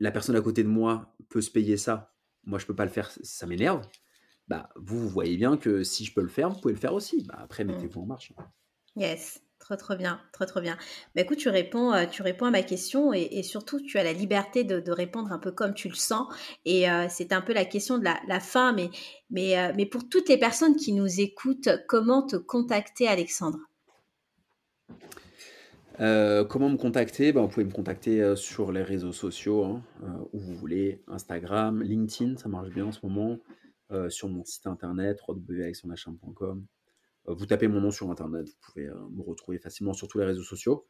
Speaker 2: la personne à côté de moi peut se payer ça moi je peux pas le faire, ça m'énerve. Bah, vous, vous voyez bien que si je peux le faire, vous pouvez le faire aussi. Bah, après, mmh. mettez-vous en marche.
Speaker 1: Yes, trop trop bien, trop trop bien. Bah, écoute, tu réponds, euh, tu réponds à ma question et, surtout tu as la liberté de, répondre un peu comme tu le sens. Et euh, c'est un peu la question de la, fin, mais, mais, euh, mais pour toutes les personnes qui nous écoutent, comment te contacter, Alexandre?
Speaker 2: Euh, comment me contacter? Ben, Vous pouvez me contacter euh, sur les réseaux sociaux, hein, euh, où vous voulez, Instagram, LinkedIn, ça marche bien en ce moment, sur mon site internet, www.alexandrechamp.com. vous tapez mon nom sur internet, vous pouvez me retrouver facilement sur tous les réseaux sociaux.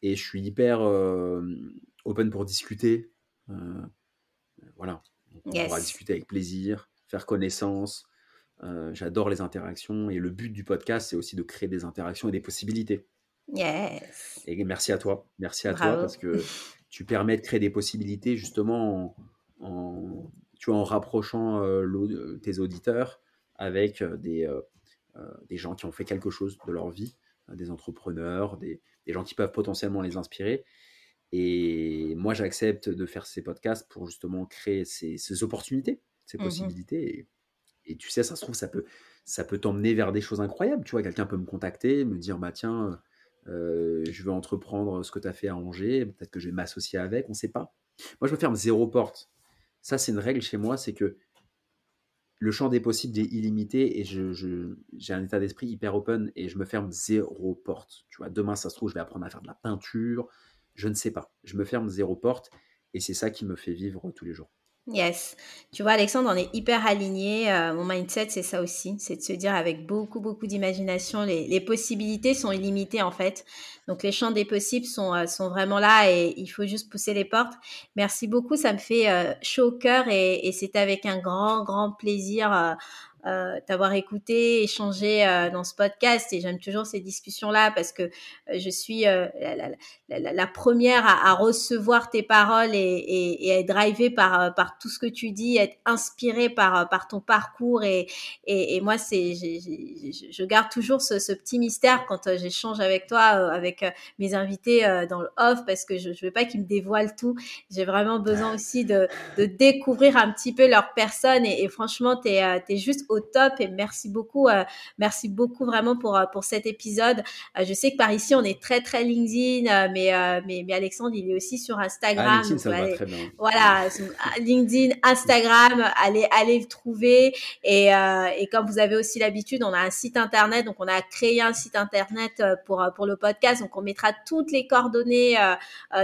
Speaker 2: Et je suis hyper open pour discuter. voilà, on va discuter avec plaisir, faire connaissance. J'adore les interactions et le but du podcast, c'est aussi de créer des interactions et des possibilités.
Speaker 1: Yes.
Speaker 2: Et merci à toi. Merci à toi parce que tu permets de créer des possibilités justement en, tu vois, en rapprochant euh, tes auditeurs avec euh, des, euh, des gens qui ont fait quelque chose de leur vie, des entrepreneurs, des, des, gens qui peuvent potentiellement les inspirer. Et moi, j'accepte de faire ces podcasts pour justement créer ces, ces opportunités, ces mmh possibilités. Et, et, tu sais, ça se trouve, ça peut, ça peut t'emmener vers des choses incroyables. Tu vois, quelqu'un peut me contacter, me dire, bah tiens, euh, je veux entreprendre ce que tu as fait à Angers, peut-être que je vais m'associer avec, on ne sait pas. Moi, je me ferme zéro porte. Ça, c'est une règle chez moi, c'est que le champ des possibles est illimité et j'ai un état d'esprit hyper open et je me ferme zéro porte. Tu vois, demain, ça se trouve, je vais apprendre à faire de la peinture. Je ne sais pas. Je me ferme zéro porte et c'est ça qui me fait vivre tous les jours.
Speaker 1: Yes. Tu vois, Alexandre, on est hyper aligné. Euh, mon mindset, c'est ça aussi. C'est de se dire avec beaucoup, beaucoup d'imagination, les, les, possibilités sont illimitées en fait. Donc, les champs des possibles sont, euh, sont vraiment là et il faut juste pousser les portes. Merci beaucoup. Ça me fait euh, chaud au cœur et, et c'est avec un grand, grand plaisir euh, t'avoir écouté, échangé euh, dans ce podcast. Et j'aime toujours ces discussions-là parce que euh, je suis la, la, la, première à, à, recevoir tes paroles et, et, et, à être drivée par, par tout ce que tu dis, être inspirée par, par ton parcours. Et, et, et moi, c'est, je garde toujours ce, ce, petit mystère quand j'échange avec toi, avec mes invités dans le off, parce que je ne veux pas qu'ils me dévoilent tout. J'ai vraiment besoin aussi de, de découvrir un petit peu leur personne. Et, et franchement, tu es juste au top et merci beaucoup, euh, merci beaucoup vraiment pour, euh, pour cet épisode. Euh, je sais que par ici, on est très, très LinkedIn, mais, mais, mais Alexandre, il est aussi sur Instagram. Ah,
Speaker 2: LinkedIn, ça va très bien.
Speaker 1: Voilà, LinkedIn, Instagram, allez, allez le trouver. Et, et comme vous avez aussi l'habitude, on a un site internet, donc on a créé un site internet pour, pour le podcast. Donc on mettra toutes les coordonnées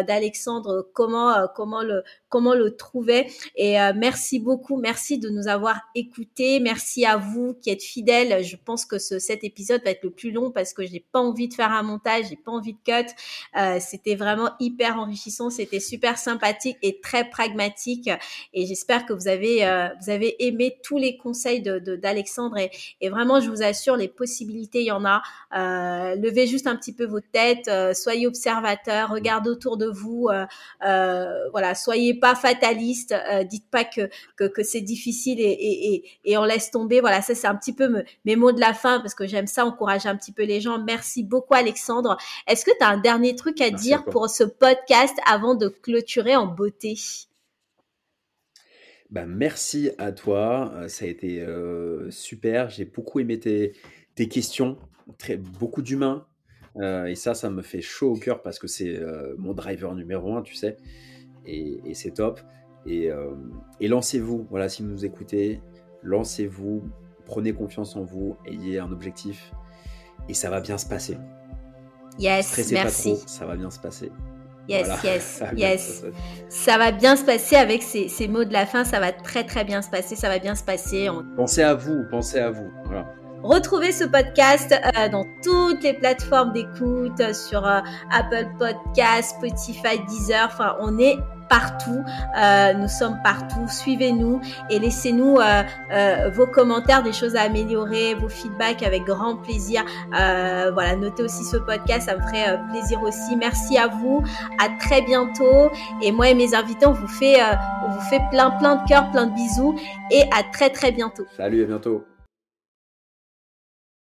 Speaker 1: d'Alexandre, comment, comment, le, comment le trouver. Et merci beaucoup, merci de nous avoir écoutés. Merci à vous qui êtes fidèles. Je pense que ce, cet épisode va être le plus long parce que j'ai pas envie de faire un montage, j'ai pas envie de cut. Euh, c'était vraiment hyper enrichissant, c'était super sympathique et très pragmatique. Et j'espère que vous avez euh, vous avez aimé tous les conseils de d'Alexandre et, et, vraiment je vous assure les possibilités il y en a. Euh, levez juste un petit peu vos têtes, euh, soyez observateurs, regardez autour de vous. Euh, euh, voilà, soyez pas fataliste. dites pas que que, que c'est difficile et, et, et, et on laisse tomber voilà, ça c'est un petit peu mes mots de la fin parce que j'aime ça, encourager un petit peu les gens. Merci beaucoup Alexandre. Est-ce que tu as un dernier truc à dire pour ce podcast avant de clôturer en beauté?
Speaker 2: Ben, merci à toi, euh, ça a été euh, super. J'ai beaucoup aimé tes, tes questions, très, beaucoup d'humains. Euh, et ça, ça me fait chaud au cœur parce que c'est mon driver numéro un, tu sais. Et, et c'est top. Et, et lancez-vous, voilà, si vous nous écoutez, lancez-vous, prenez confiance en vous, ayez un objectif et ça va bien se passer.
Speaker 1: Yes, merci.
Speaker 2: ça va bien se passer.
Speaker 1: Yes, yes, yes. Ça va bien se passer avec ces, ces, mots de la fin. Ça va très, très bien se passer. Ça va bien se passer.
Speaker 2: Pensez à vous, pensez à vous. Voilà.
Speaker 1: Retrouvez ce podcast euh, dans toutes les plateformes d'écoute, sur euh, Apple Podcast, Spotify, Deezer. Enfin, on est partout. Euh, nous sommes partout. Suivez-nous et laissez-nous euh, euh, vos commentaires, des choses à améliorer, vos feedbacks avec grand plaisir. voilà, notez aussi ce podcast, ça me ferait plaisir aussi. Merci à vous. À très bientôt. Et moi et mes invités, on vous fait, plein plein de cœurs, plein de bisous et à très très bientôt.
Speaker 2: Salut, à bientôt.